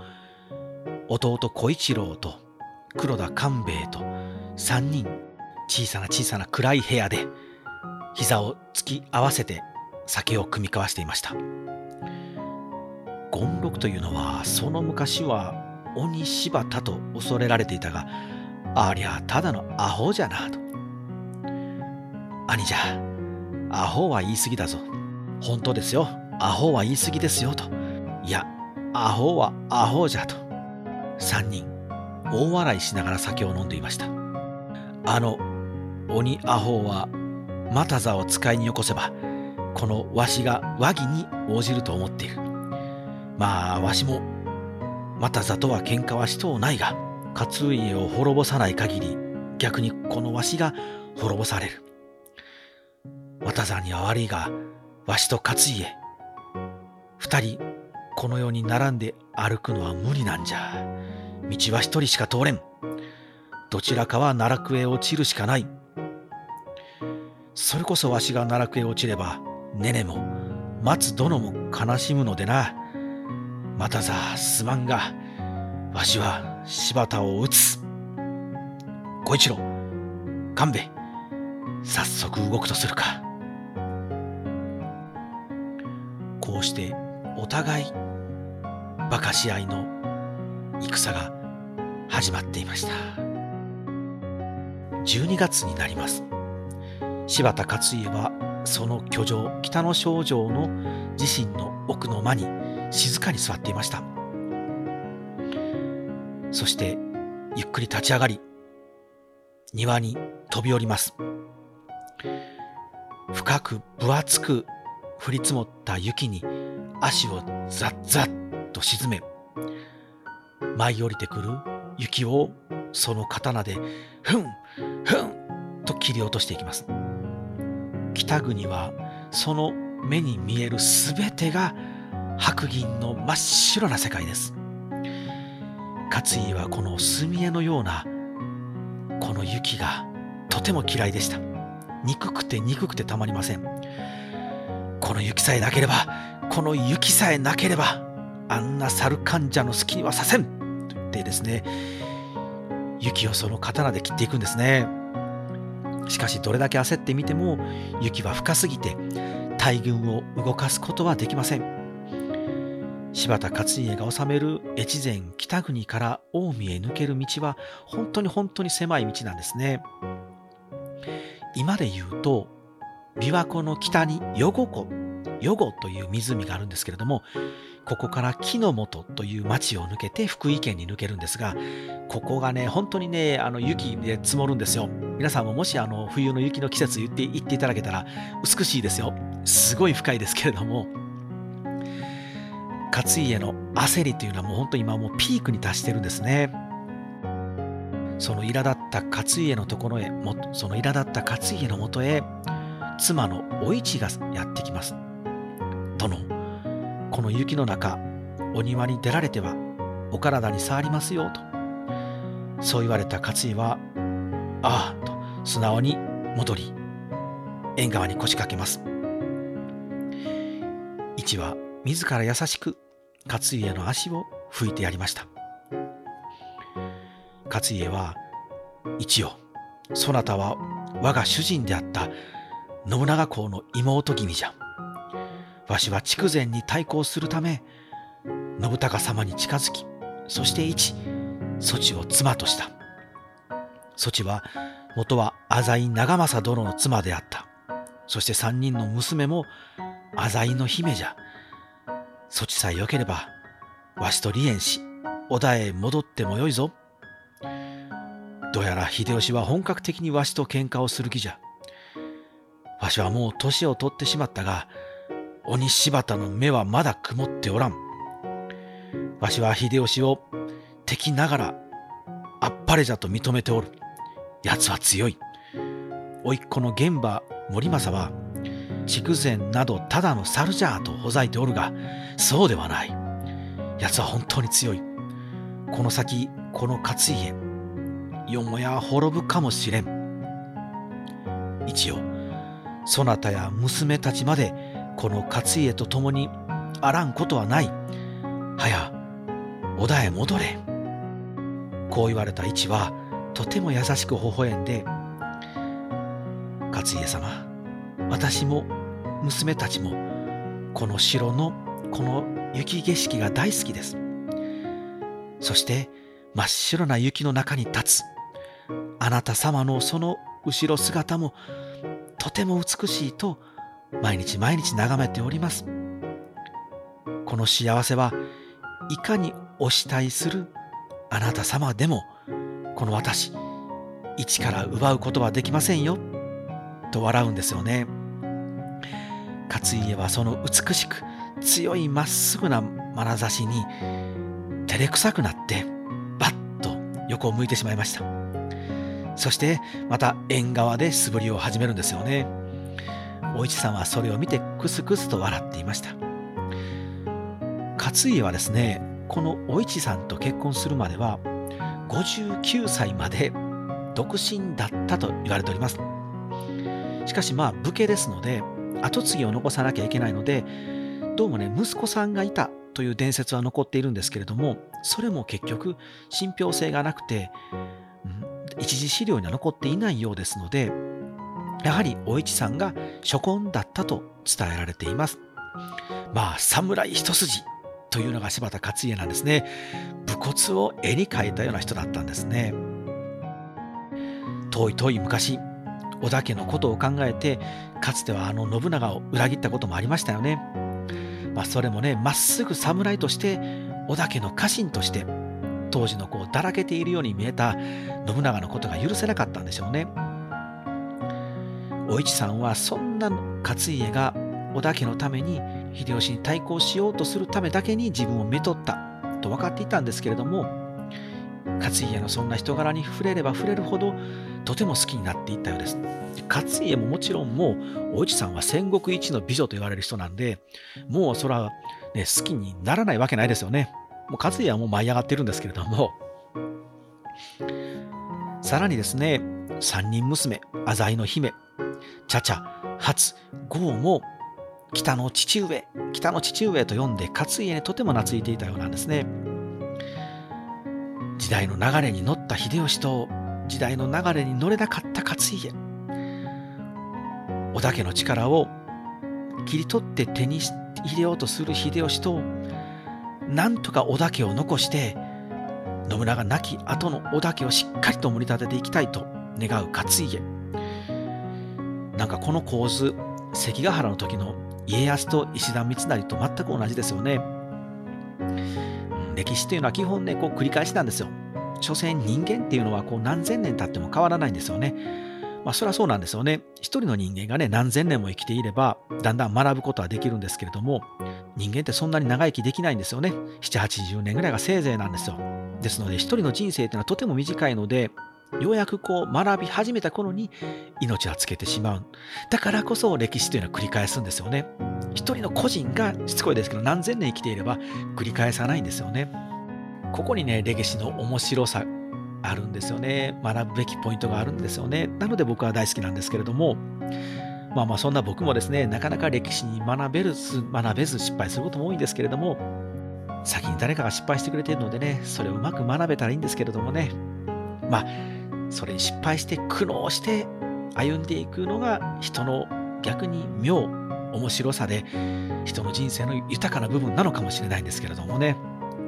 弟小一郎と黒田官兵衛と3人小さな小さな暗い部屋で膝を突き合わせて酒を酌み交わしていました。権六というのはその昔は鬼柴田と恐れられていたがありゃただのアホじゃなと。兄じゃアホは言い過ぎだぞ。本当ですよ。アホは言い過ぎですよと。いやアホはアホじゃと。3人大笑いしながら酒を飲んでいました。あの鬼アホはまた座を使いによこせばこのわしが和議に応じると思っている。まあわしもまた座とは喧嘩はしとうないが勝家を滅ぼさない限り逆にこのわしが滅ぼされる。又座には悪いがわしと勝家二人この世に並んで歩くのは無理なんじゃ。道は一人しか通れん。どちらかは奈落へ落ちるしかない。それこそわしが奈落へ落ちれば、ねねも、松殿も悲しむのでな。またさ、すまんが、わしは柴田を討つ。小一郎、勘兵衛、早速動くとするか。こうしてお互い馬鹿し合いの戦が始まっていました。12月になります。柴田勝家はその居城北の少城の自身の奥の間に静かに座っていましたそしてゆっくり立ち上がり庭に飛び降ります深く分厚く降り積もった雪に足をザッザッと沈め舞い降りてくる雪をその刀でふんふんと切り落としていきます。北国はその目に見える全てが白銀の真っ白な世界です。勝家はこの墨絵のようなこの雪がとても嫌いでした。憎くて憎くてたまりません。この雪さえなければこの雪さえなければあんな猿患者の好きにはさせん。と言ってですね雪をその刀で切っていくんですね。しかしどれだけ焦ってみても雪は深すぎて大軍を動かすことはできません。柴田勝家が治める越前北国から近江へ抜ける道は本当に本当に狭い道なんですね。今で言うと琵琶湖の北に余呉湖余呉という湖があるんですけれどもここから木の本という町を抜けて福井県に抜けるんですがここがね本当にねあの雪で積もるんですよ。皆さんももしあの冬の雪の季節言って言っていただけたら美しいですよ。すごい深いですけれども。勝家の焦りというのはもう本当に今もうピークに達してるんですねその苛立った勝家のところへもその苛立った勝家のもとへ妻のお市がやってきます殿この雪の中、お庭に出られてはお体に触りますよと。そう言われた勝井は、ああと素直に戻り、縁側に腰掛けます。一は自ら優しく勝家の足を拭いてやりました。勝家は一応そなたは我が主人であった信長公の妹君じゃ。わしは筑前に対抗するため信孝様に近づきそして一そちを妻とした。そちは元は浅井長政殿の妻であった。そして三人の娘も浅井の姫じゃ。そちさえよければわしと離縁し織田へ戻ってもよいぞ。どうやら秀吉は本格的にわしと喧嘩をする気じゃ。わしはもう年を取ってしまったが鬼柴田の目はまだ曇っておらん。わしは秀吉を敵ながらあっぱれじゃと認めておる。奴は強い。甥っ子の玄馬森政は筑前などただの猿じゃとほざいておるがそうではない。奴は本当に強い。この先この勝家よもや滅ぶかもしれん。一応そなたや娘たちまでこの勝家と共にあらんことはない。はや織田へ戻れ。こう言われた一はとても優しく微笑んで勝家様私も娘たちもこの城のこの雪景色が大好きです。そして真っ白な雪の中に立つ。あなた様のその後ろ姿もとても美しいと毎日毎日眺めております。この幸せはいかにお慕いするあなた様でもこの私一から奪うことはできませんよ。と笑うんですよね。勝家はその美しく強いまっすぐな眼差しに照れくさくなってバッと横を向いてしまいました。そしてまた縁側で素振りを始めるんですよね。お市さんはそれを見てクスクスと笑っていました。勝家はですねこのお市さんと結婚するまでは59歳まで独身だったと言われております。しかしまあ武家ですので跡継ぎを残さなきゃいけないのでどうもね息子さんがいたという伝説は残っているんですけれどもそれも結局信憑性がなくて、うん、一次資料には残っていないようですのでやはりお市さんが初婚だったと伝えられています。まあ侍一筋というのが柴田勝家なんですね。武骨を絵に描いたような人だったんですね。遠い遠い昔織田家のことを考えてかつてはあの信長を裏切ったこともありましたよね。まあ、それもねまっすぐ侍として織田家の家臣として当時のこうだらけているように見えた信長のことが許せなかったんでしょうね。お市さんはそんな勝家が織田家のために秀吉に対抗しようとするためだけに自分をめとったと分かっていたんですけれども勝家のそんな人柄に触れれば触れるほどとても好きになっていったようです。勝家ももちろんもうお市さんは戦国一の美女と言われる人なんでもうそれは、ね、好きにならないわけないですよね。もう勝家はもう舞い上がってるんですけれどもさらにですね三人娘浅井の姫茶々初豪も北の父上北の父上と呼んで勝家にとても懐いていたようなんですね。時代の流れに乗った秀吉と時代の流れに乗れなかった勝家。織田家の力を切り取って手に入れようとする秀吉となんとか織田家を残して信長亡き後の織田家をしっかりと盛り立てていきたいと願う勝家。なんかこの構図関ヶ原の時の家康と石田三成と全く同じですよね。歴史というのは基本ねこう繰り返しなんですよ。所詮人間っていうのはこう何千年経っても変わらないんですよね。まあそれはそうなんですよね。一人の人間がね何千年も生きていればだんだん学ぶことはできるんですけれども人間ってそんなに長生きできないんですよね。7、80年ぐらいがせいぜいなんですよ。ですので一人の人生っていうのはとても短いのでようやくこう学び始めた頃に命はつけてしまう。だからこそ歴史というのは繰り返すんですよね。一人の個人がしつこいですけど何千年生きていれば繰り返さないんですよね。ここにね、歴史の面白さあるんですよね。学ぶべきポイントがあるんですよね。なので僕は大好きなんですけれども、まあまあそんな僕もですね、なかなか歴史に学べる学べず失敗することも多いんですけれども、先に誰かが失敗してくれているのでね、それをうまく学べたらいいんですけれどもね。まあ、それに失敗して苦悩して歩んでいくのが人の逆に妙、面白さで人の人生の豊かな部分なのかもしれないんですけれどもね。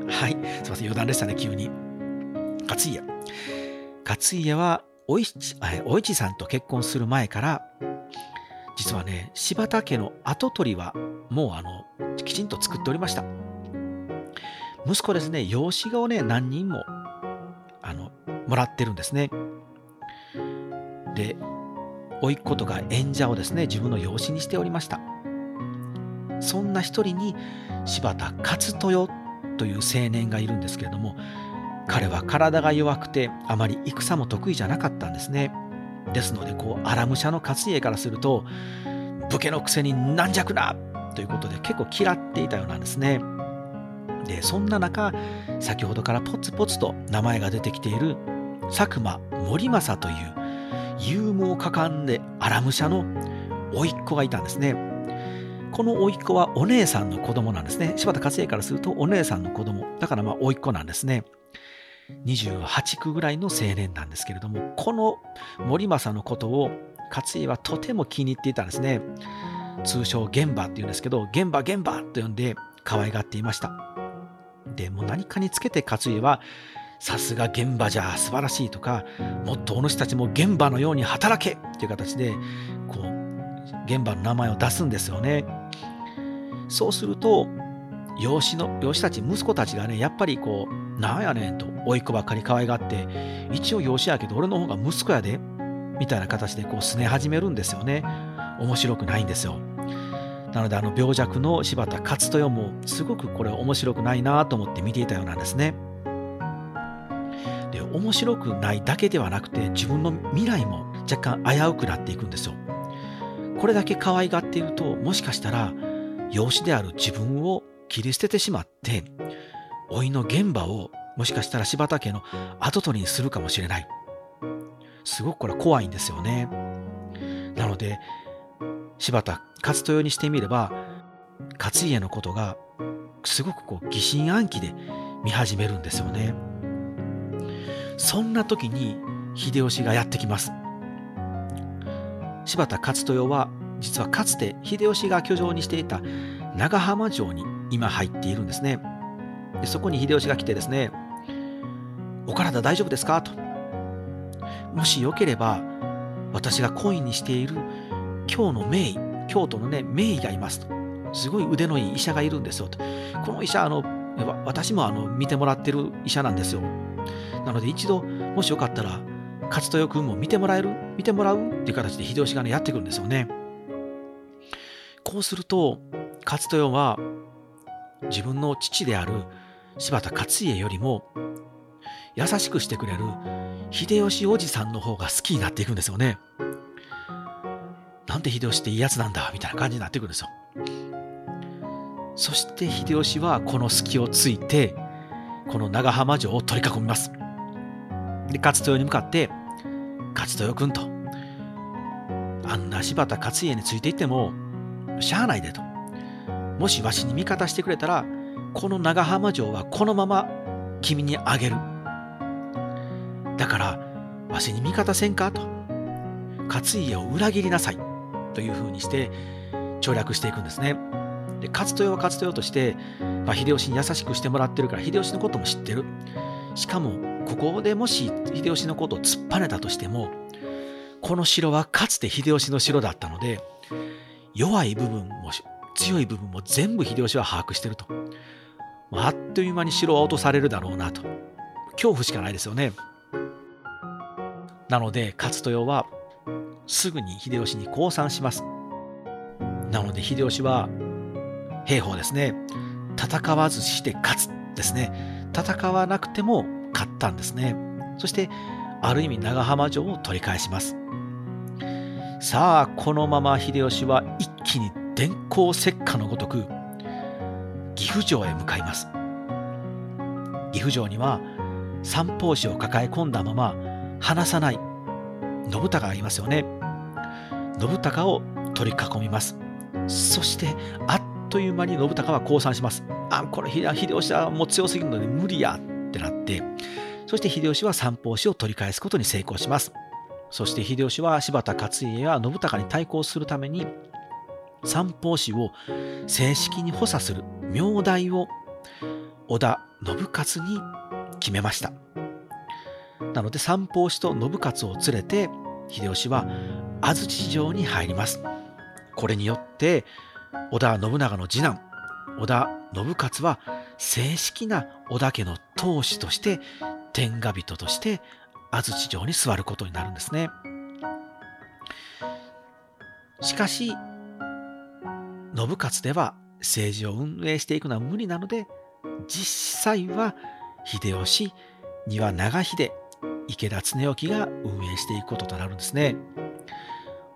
はい。すいません、余談でしたね、急に。勝家。勝家はおいち、お市さんと結婚する前から、実はね、柴田家の跡取りはもうあの、きちんと作っておりました。息子ですね、養子をね、何人も、あの、もらってるんですね。で、甥っ子とか演者をですね、自分の養子にしておりました。そんな一人に柴田勝豊という青年がいるんですけれども、彼は体が弱くてあまり戦も得意じゃなかったんですね。ですので、こう、荒武者の勝家からすると、武家のくせに軟弱なということで結構嫌っていたようなんですね。でそんな中先ほどからポツポツと名前が出てきている佐久間森政という勇猛果敢で荒武者の甥っ子がいたんですね。この甥っ子はお姉さんの子供なんですね。柴田勝家からするとお姉さんの子供。だからまあ甥っ子なんですね。28区ぐらいの青年なんですけれども、この森政のことを勝家はとても気に入っていたんですね。通称現場っていうんですけど、現場現場と呼んで可愛がっていました。でも何かにつけて勝家はさすが現場じゃ素晴らしいとかもっとお主たちも現場のように働けっていう形でこう現場の名前を出すんですよね。そうすると養子の養子たち息子たちがねやっぱりこうなんやねんと甥っ子ばっかり可愛がって一応養子やけど俺の方が息子やでみたいな形でこうすね始めるんですよね。面白くないんですよ。なのであの病弱の柴田勝豊もすごくこれ面白くないなと思って見ていたようなんですね。で面白くないだけではなくて自分の未来も若干危うくなっていくんですよ。これだけ可愛がっているともしかしたら養子である自分を切り捨ててしまって老いの現場をもしかしたら柴田家の跡取りにするかもしれない。すごくこれ怖いんですよね。なので柴田勝豊にしてみれば勝家のことがすごくこう疑心暗鬼で見始めるんですよね。そんな時に秀吉がやってきます。柴田勝豊は実はかつて秀吉が居城にしていた長浜城に今入っているんですね。でそこに秀吉が来てですね、お体大丈夫ですか？と。もしよければ私がコインにしている京の名医、京都のね、名医がいますと。すごい腕のいい医者がいるんですよと。この医者、あの、私もあの見てもらってる医者なんですよ。なので一度、もしよかったら、勝豊君も見てもらえる？見てもらう？っていう形で秀吉がね、やってくるんですよね。こうすると、勝豊は自分の父である柴田勝家よりも優しくしてくれる秀吉おじさんの方が好きになっていくんですよね。なんで秀吉っていいやつなんだ？みたいな感じになってくるんですよ。そして秀吉はこの隙をついて、この長浜城を取り囲みます。で、勝豊に向かって、勝豊君と、あんな柴田勝家についていっても、しゃあないでと。もしわしに味方してくれたら、この長浜城はこのまま君にあげる。だから、わしに味方せんかと。勝家を裏切りなさい。というふうにして省略していくんですね。で勝豊は勝豊として、まあ、秀吉に優しくしてもらってるから秀吉のことも知ってる。しかもここでもし秀吉のことを突っぱねたとしてもこの城はかつて秀吉の城だったので弱い部分も強い部分も全部秀吉は把握してると。あっという間に城は落とされるだろうなと。恐怖しかないですよね。なので勝豊はすぐに秀吉に降参します。なので秀吉は兵法ですね。戦わずして勝つですね。戦わなくても勝ったんですね。そしてある意味長浜城を取り返します。さあ、このまま秀吉は一気に電光石火のごとく岐阜城へ向かいます。岐阜城には三法師を抱え込んだまま離さない信孝がいますよね。信孝を取り囲みます。そしてあっという間に信孝は降参します。あ、これ秀吉はもう強すぎるので無理やってなって、そして秀吉は三法師を取り返すことに成功します。そして秀吉は柴田勝家や信孝に対抗するために三法師を正式に補佐する名代を織田信勝に決めました。なので三法師と信勝を連れて秀吉は安土城に入ります。これによって織田信長の次男織田信勝は正式な織田家の当主として天下人として安土城に座ることになるんですね。しかし信勝では政治を運営していくのは無理なので実際は秀吉丹羽長秀池田恒興が運営していくこととなるんですね。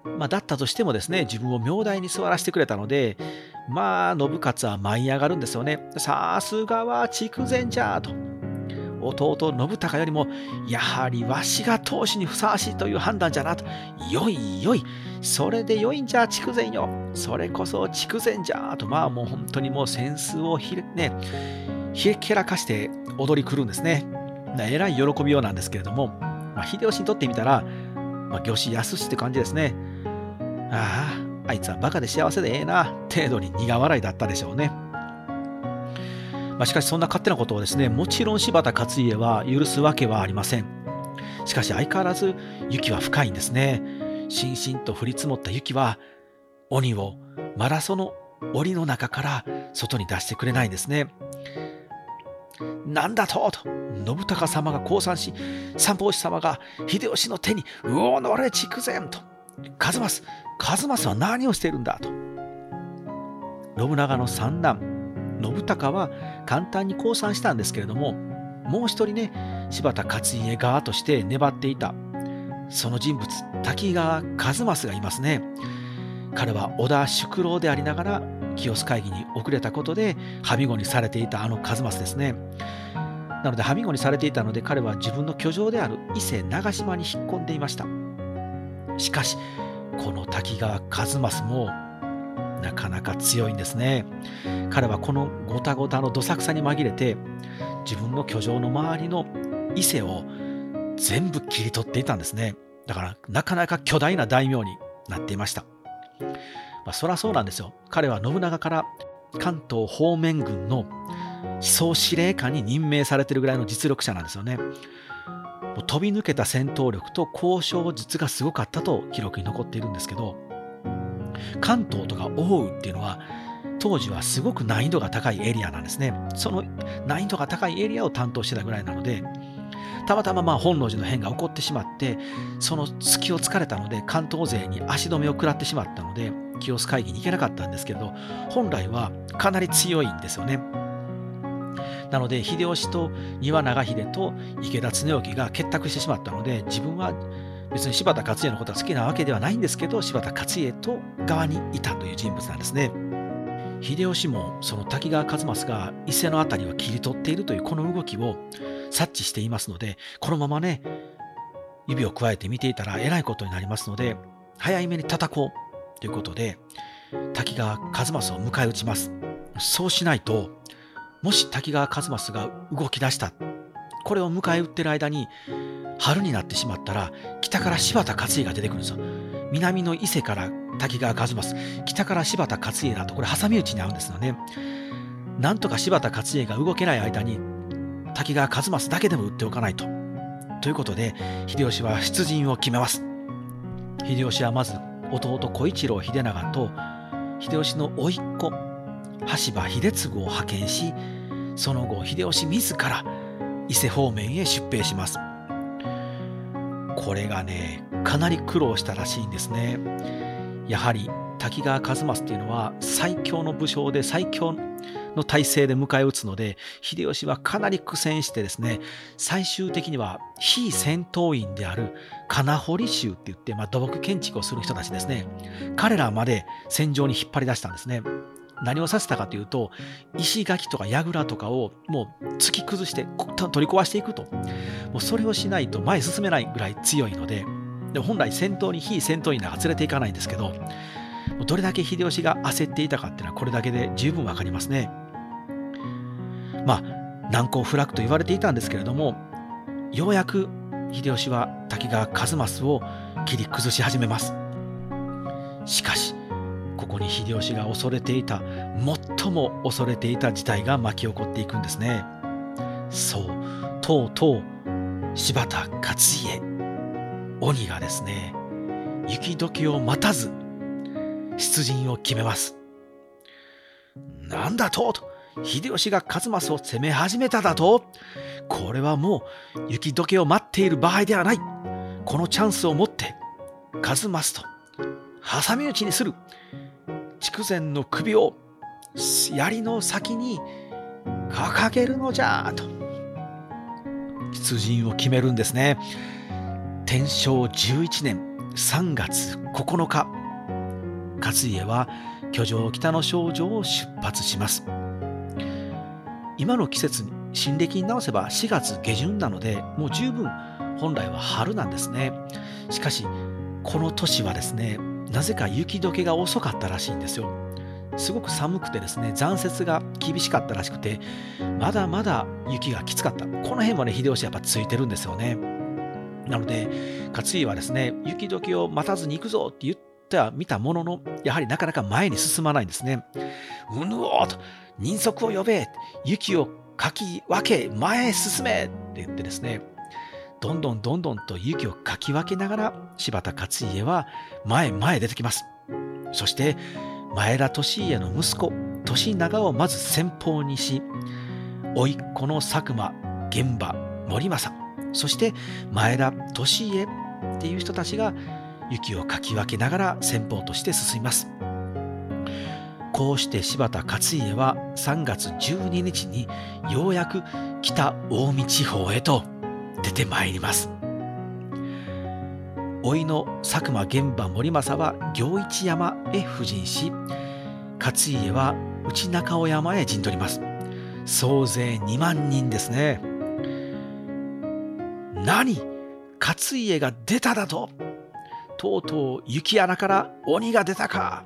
まあ、だったとしてもですね自分を名代に座らせてくれたのでまあ信勝は舞い上がるんですよね。さすがは筑前じゃと。弟信孝よりもやはりわしが当主にふさわしいという判断じゃなと。よいよい。それでよいんじゃ筑前よ。それこそ筑前じゃと。まあもう本当にもう扇子をひね、ひけらかして踊り狂うんですね。えらい喜びようなんですけれども、まあ、秀吉にとってみたら、まあ、魚子安しって感じですね。ああ、あいつはバカで幸せでええな、程度に苦笑いだったでしょうね。まあ、しかしそんな勝手なことをですね、もちろん柴田勝家は許すわけはありません。しかし相変わらず雪は深いんですね。しんしんと降り積もった雪は、鬼をマラソンの檻の中から外に出してくれないんですね。なんだとと、信孝様が降参し、三法師様が秀吉の手に、うおのれ筑前と、数正、数正は何をしているんだと。信長の三男、信孝は簡単に降参したんですけれども、もう一人ね、柴田勝家側として粘っていた、その人物、滝川一正がいますね。彼は織田宿老でありながら、清須会議に遅れたことで、はみごにされていたあの一正ですね。なので、はみごにされていたので、彼は自分の居城である伊勢長島に引っ込んでいました。しかし、この滝川一正もなかなか強いんですね。彼はこのごたごたのどさくさに紛れて、自分の居城の周りの伊勢を全部切り取っていたんですね。だから、なかなか巨大な大名になっていました。まあ、そらそうなんですよ。彼は信長から関東方面軍の総司令官に任命されてるぐらいの実力者なんですよね。もう飛び抜けた戦闘力と交渉術がすごかったと記録に残っているんですけど、関東とか奥羽っていうのは当時はすごく難易度が高いエリアなんですね。その難易度が高いエリアを担当してたぐらいなので、たまたままあ本能寺の変が起こってしまって、その隙を突かれたので、関東勢に足止めを食らってしまったので、清須会議に行けなかったんですけど、本来はかなり強いんですよね。なので、秀吉と丹羽長秀と池田恒興が結託してしまったので、自分は別に柴田勝家のことは好きなわけではないんですけど、柴田勝家と側にいたという人物なんですね。秀吉もその滝川一正が伊勢の辺りを切り取っているというこの動きを察知していますので、このままね、指を加えて見ていたらえらいことになりますので、早い目に叩こうということで、滝川一正を迎え撃ちます。そうしないと、もし滝川一正が動き出した、これを迎え撃ってる間に、春になってしまったら、北から柴田勝家が出てくるんですよ。南の伊勢から滝川一正、北から柴田勝家だと、これ挟み撃ちに合うんですよね。なんとか柴田勝家が動けない間に、滝川一正だけでも撃っておかないと。ということで、秀吉は出陣を決めます。秀吉はまず、弟小一郎秀長と、秀吉の甥っ子、羽柴秀次を派遣し、その後、秀吉自ら伊勢方面へ出兵します。これがね、かなり苦労したらしいんですね。やはり滝川一正っていうのは最強の武将で最強の体制で迎え撃つので、秀吉はかなり苦戦してですね、最終的には非戦闘員である金堀衆って言って、まあ、土木建築をする人たちですね、彼らまで戦場に引っ張り出したんですね。何をさせたかというと、石垣とか櫓とかをもう突き崩して取り壊していくと。もうそれをしないと前進めないぐらい強いので、で本来戦闘に非戦闘員なんか連れていかないんですけど、どれだけ秀吉が焦っていたかっていうのはこれだけで十分わかりますね。まあ難攻不落と言われていたんですけれどもようやく秀吉は滝川一益を切り崩し始めます。しかしここに秀吉が恐れていた最も恐れていた事態が巻き起こっていくんですね。そうとうとう柴田勝家鬼がですね雪解けを待たず出陣を決めます。なんだとと秀吉が勝益を攻め始めただとこれはもう雪解けを待っている場合ではないこのチャンスを持って数益と挟み撃ちにする筑前の首を槍の先に掲げるのじゃと。出陣を決めるんですね。天正11年3月9日。勝家は居城北の少女を出発します。今の季節に新暦に直せば4月下旬なのでもう十分本来は春なんですね。しかしこの年はですねなぜか雪解けが遅かったらしいんですよ。すごく寒くてですね残雪が厳しかったらしくてまだまだ雪がきつかった。この辺もね秀吉やっぱついてるんですよね。なので勝家はですね雪解けを待たずに行くぞって言ってはみたもののやはりなかなか前に進まないんですね。うぬおーと人足を呼べ雪をかき分け前へ進めって言ってですねどんどんどんどんと雪をかき分けながら柴田勝家は前前出てきます。そして前田利家の息子利長をまず先鋒にし甥っ子の佐久間玄馬森政。そして前田利家っていう人たちが雪をかき分けながら先鋒として進みます。こうして柴田勝家は3月12日にようやく北近江地方へと出てまいります。老いの佐久間玄馬森政は行一山へ布陣し勝家は内中尾山へ陣取ります。総勢2万人ですね。何勝家が出ただととうとう雪穴から鬼が出たか。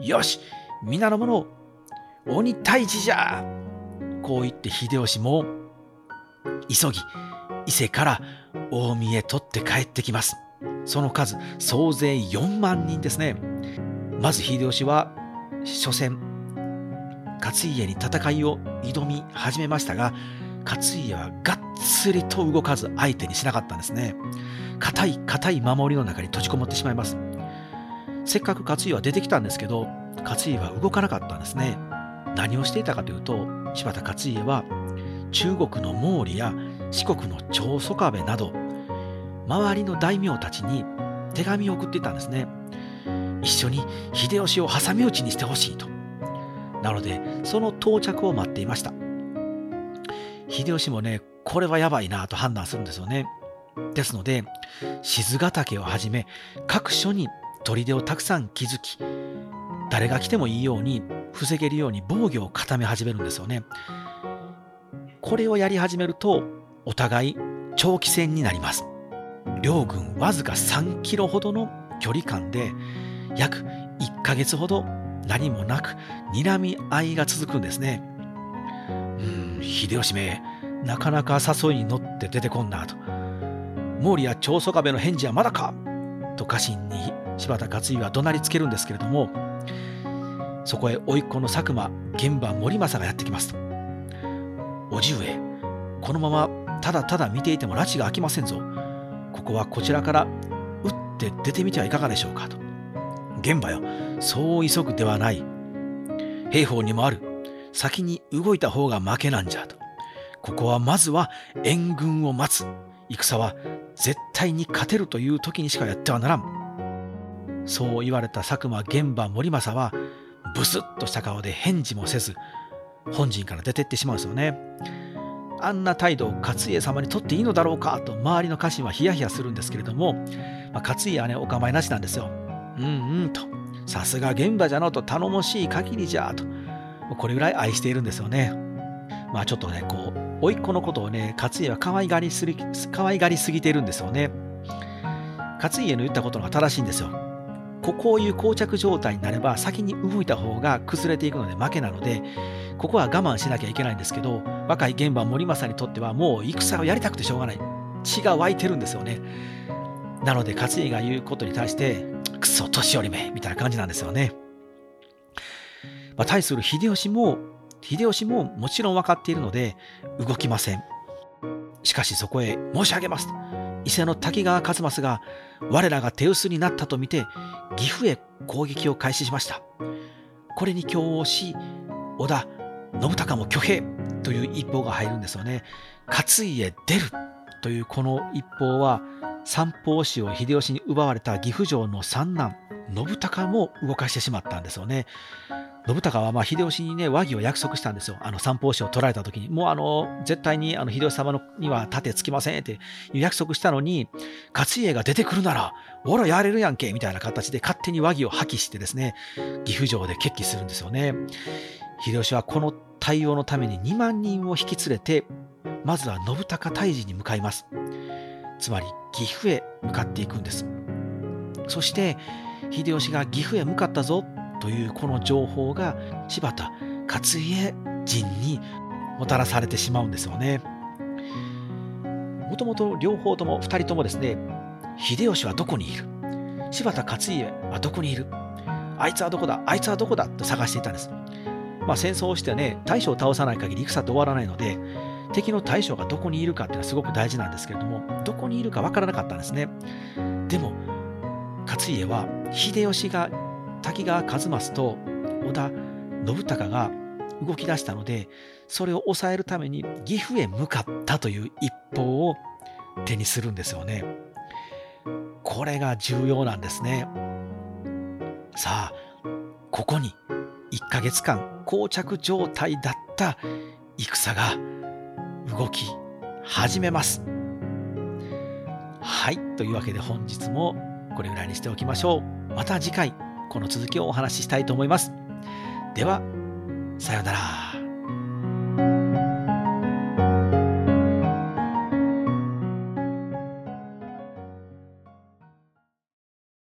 よし皆の者鬼退治じゃ。こう言って秀吉も急ぎ伊勢から近江へ取って帰ってきます。その数総勢4万人ですね。まず秀吉は初戦勝家に戦いを挑み始めましたが勝家はがっつりと動かず相手にしなかったんですね。硬い硬い守りの中に閉じこもってしまいます。せっかく勝家は出てきたんですけど勝家は動かなかったんですね。何をしていたかというと柴田勝家は中国の毛利や四国の長宗我部など周りの大名たちに手紙を送っていたんですね。一緒に秀吉を挟み撃ちにしてほしいと。なのでその到着を待っていました。秀吉もねこれはやばいなと判断するんですよね。ですので静ヶ岳をはじめ各所に砦をたくさん築き誰が来てもいいように防げるように防御を固め始めるんですよね。これをやり始めるとお互い長期戦になります。両軍わずか3キロほどの距離感で約1ヶ月ほど何もなく睨み合いが続くんですね。うん秀吉めなかなか誘いに乗って出てこんなと。毛利や長宗我部の返事はまだかと家臣に柴田勝家は怒鳴りつけるんですけれどもそこへ甥っ子の佐久間玄馬森政がやってきますと。叔父上このままただただ見ていても拉致が開きませんぞ。ここはこちらから打って出てみてはいかがでしょうかと。現場よ。そう急ぐではない。兵法にもある。先に動いた方が負けなんじゃと。ここはまずは援軍を待つ。戦は絶対に勝てるという時にしかやってはならん。そう言われた佐久間玄馬森政はブスッとした顔で返事もせず本陣から出てってしまうんですよね。あんな態度を勝家様にとっていいのだろうかと周りの家臣はヒヤヒヤするんですけれども、まあ、勝家はねお構いなしなんですよ。うんうんとさすが現場じゃのと頼もしい限りじゃとこれぐらい愛しているんですよね。まあちょっとねこう甥っ子のことをね勝家は可愛がりすぎ可愛がりすぎているんですよね。勝家の言ったことが正しいんですよ。ここういう膠着状態になれば先に動いた方が崩れていくので負けなのでここは我慢しなきゃいけないんですけど若い現場森政にとってはもう戦をやりたくてしょうがない。血が湧いてるんですよね。なので勝家が言うことに対してクソ年寄りめみたいな感じなんですよね、まあ、対する秀吉も秀吉ももちろん分かっているので動きません。しかしそこへ申し上げます伊勢の滝川一益が我らが手薄になったと見て岐阜へ攻撃を開始しました。これに共応し織田信孝も挙兵という一報が入るんですよね勝家出るというこの一報は三方氏を秀吉に奪われた岐阜城の三男信孝も動かしてしまったんですよね信孝はま秀吉にね和議を約束したんですよ。あの三方氏を取られた時に。もうあの絶対にあの秀吉様のには盾つきませんって約束したのに勝家が出てくるならおらやれるやんけみたいな形で勝手に和議を破棄してですね岐阜城で決起するんですよね。秀吉はこの対応のために2万人を引き連れてまずは信孝退治に向かいます。つまり岐阜へ向かっていくんです。そして秀吉が岐阜へ向かったぞというこの情報が柴田勝家陣にもたらされてしまうんですよね。もともと両方とも2人ともですね秀吉はどこにいる？柴田勝家はどこにいる？あいつはどこだ？あいつはどこだ？と探していたんです。まあ、戦争をしてね大将を倒さない限り戦って終わらないので敵の大将がどこにいるかっていうのはすごく大事なんですけれどもどこにいるか分からなかったんですね。でも勝家は秀吉が滝川一益と織田信孝が動き出したのでそれを抑えるために岐阜へ向かったという一報を手にするんですよね。これが重要なんですね。さあここに1ヶ月間膠着状態だった戦が動き始めます。はいというわけで本日もこれぐらいにしておきましょう。また次回この続きをお話ししたいと思います。では、さようなら。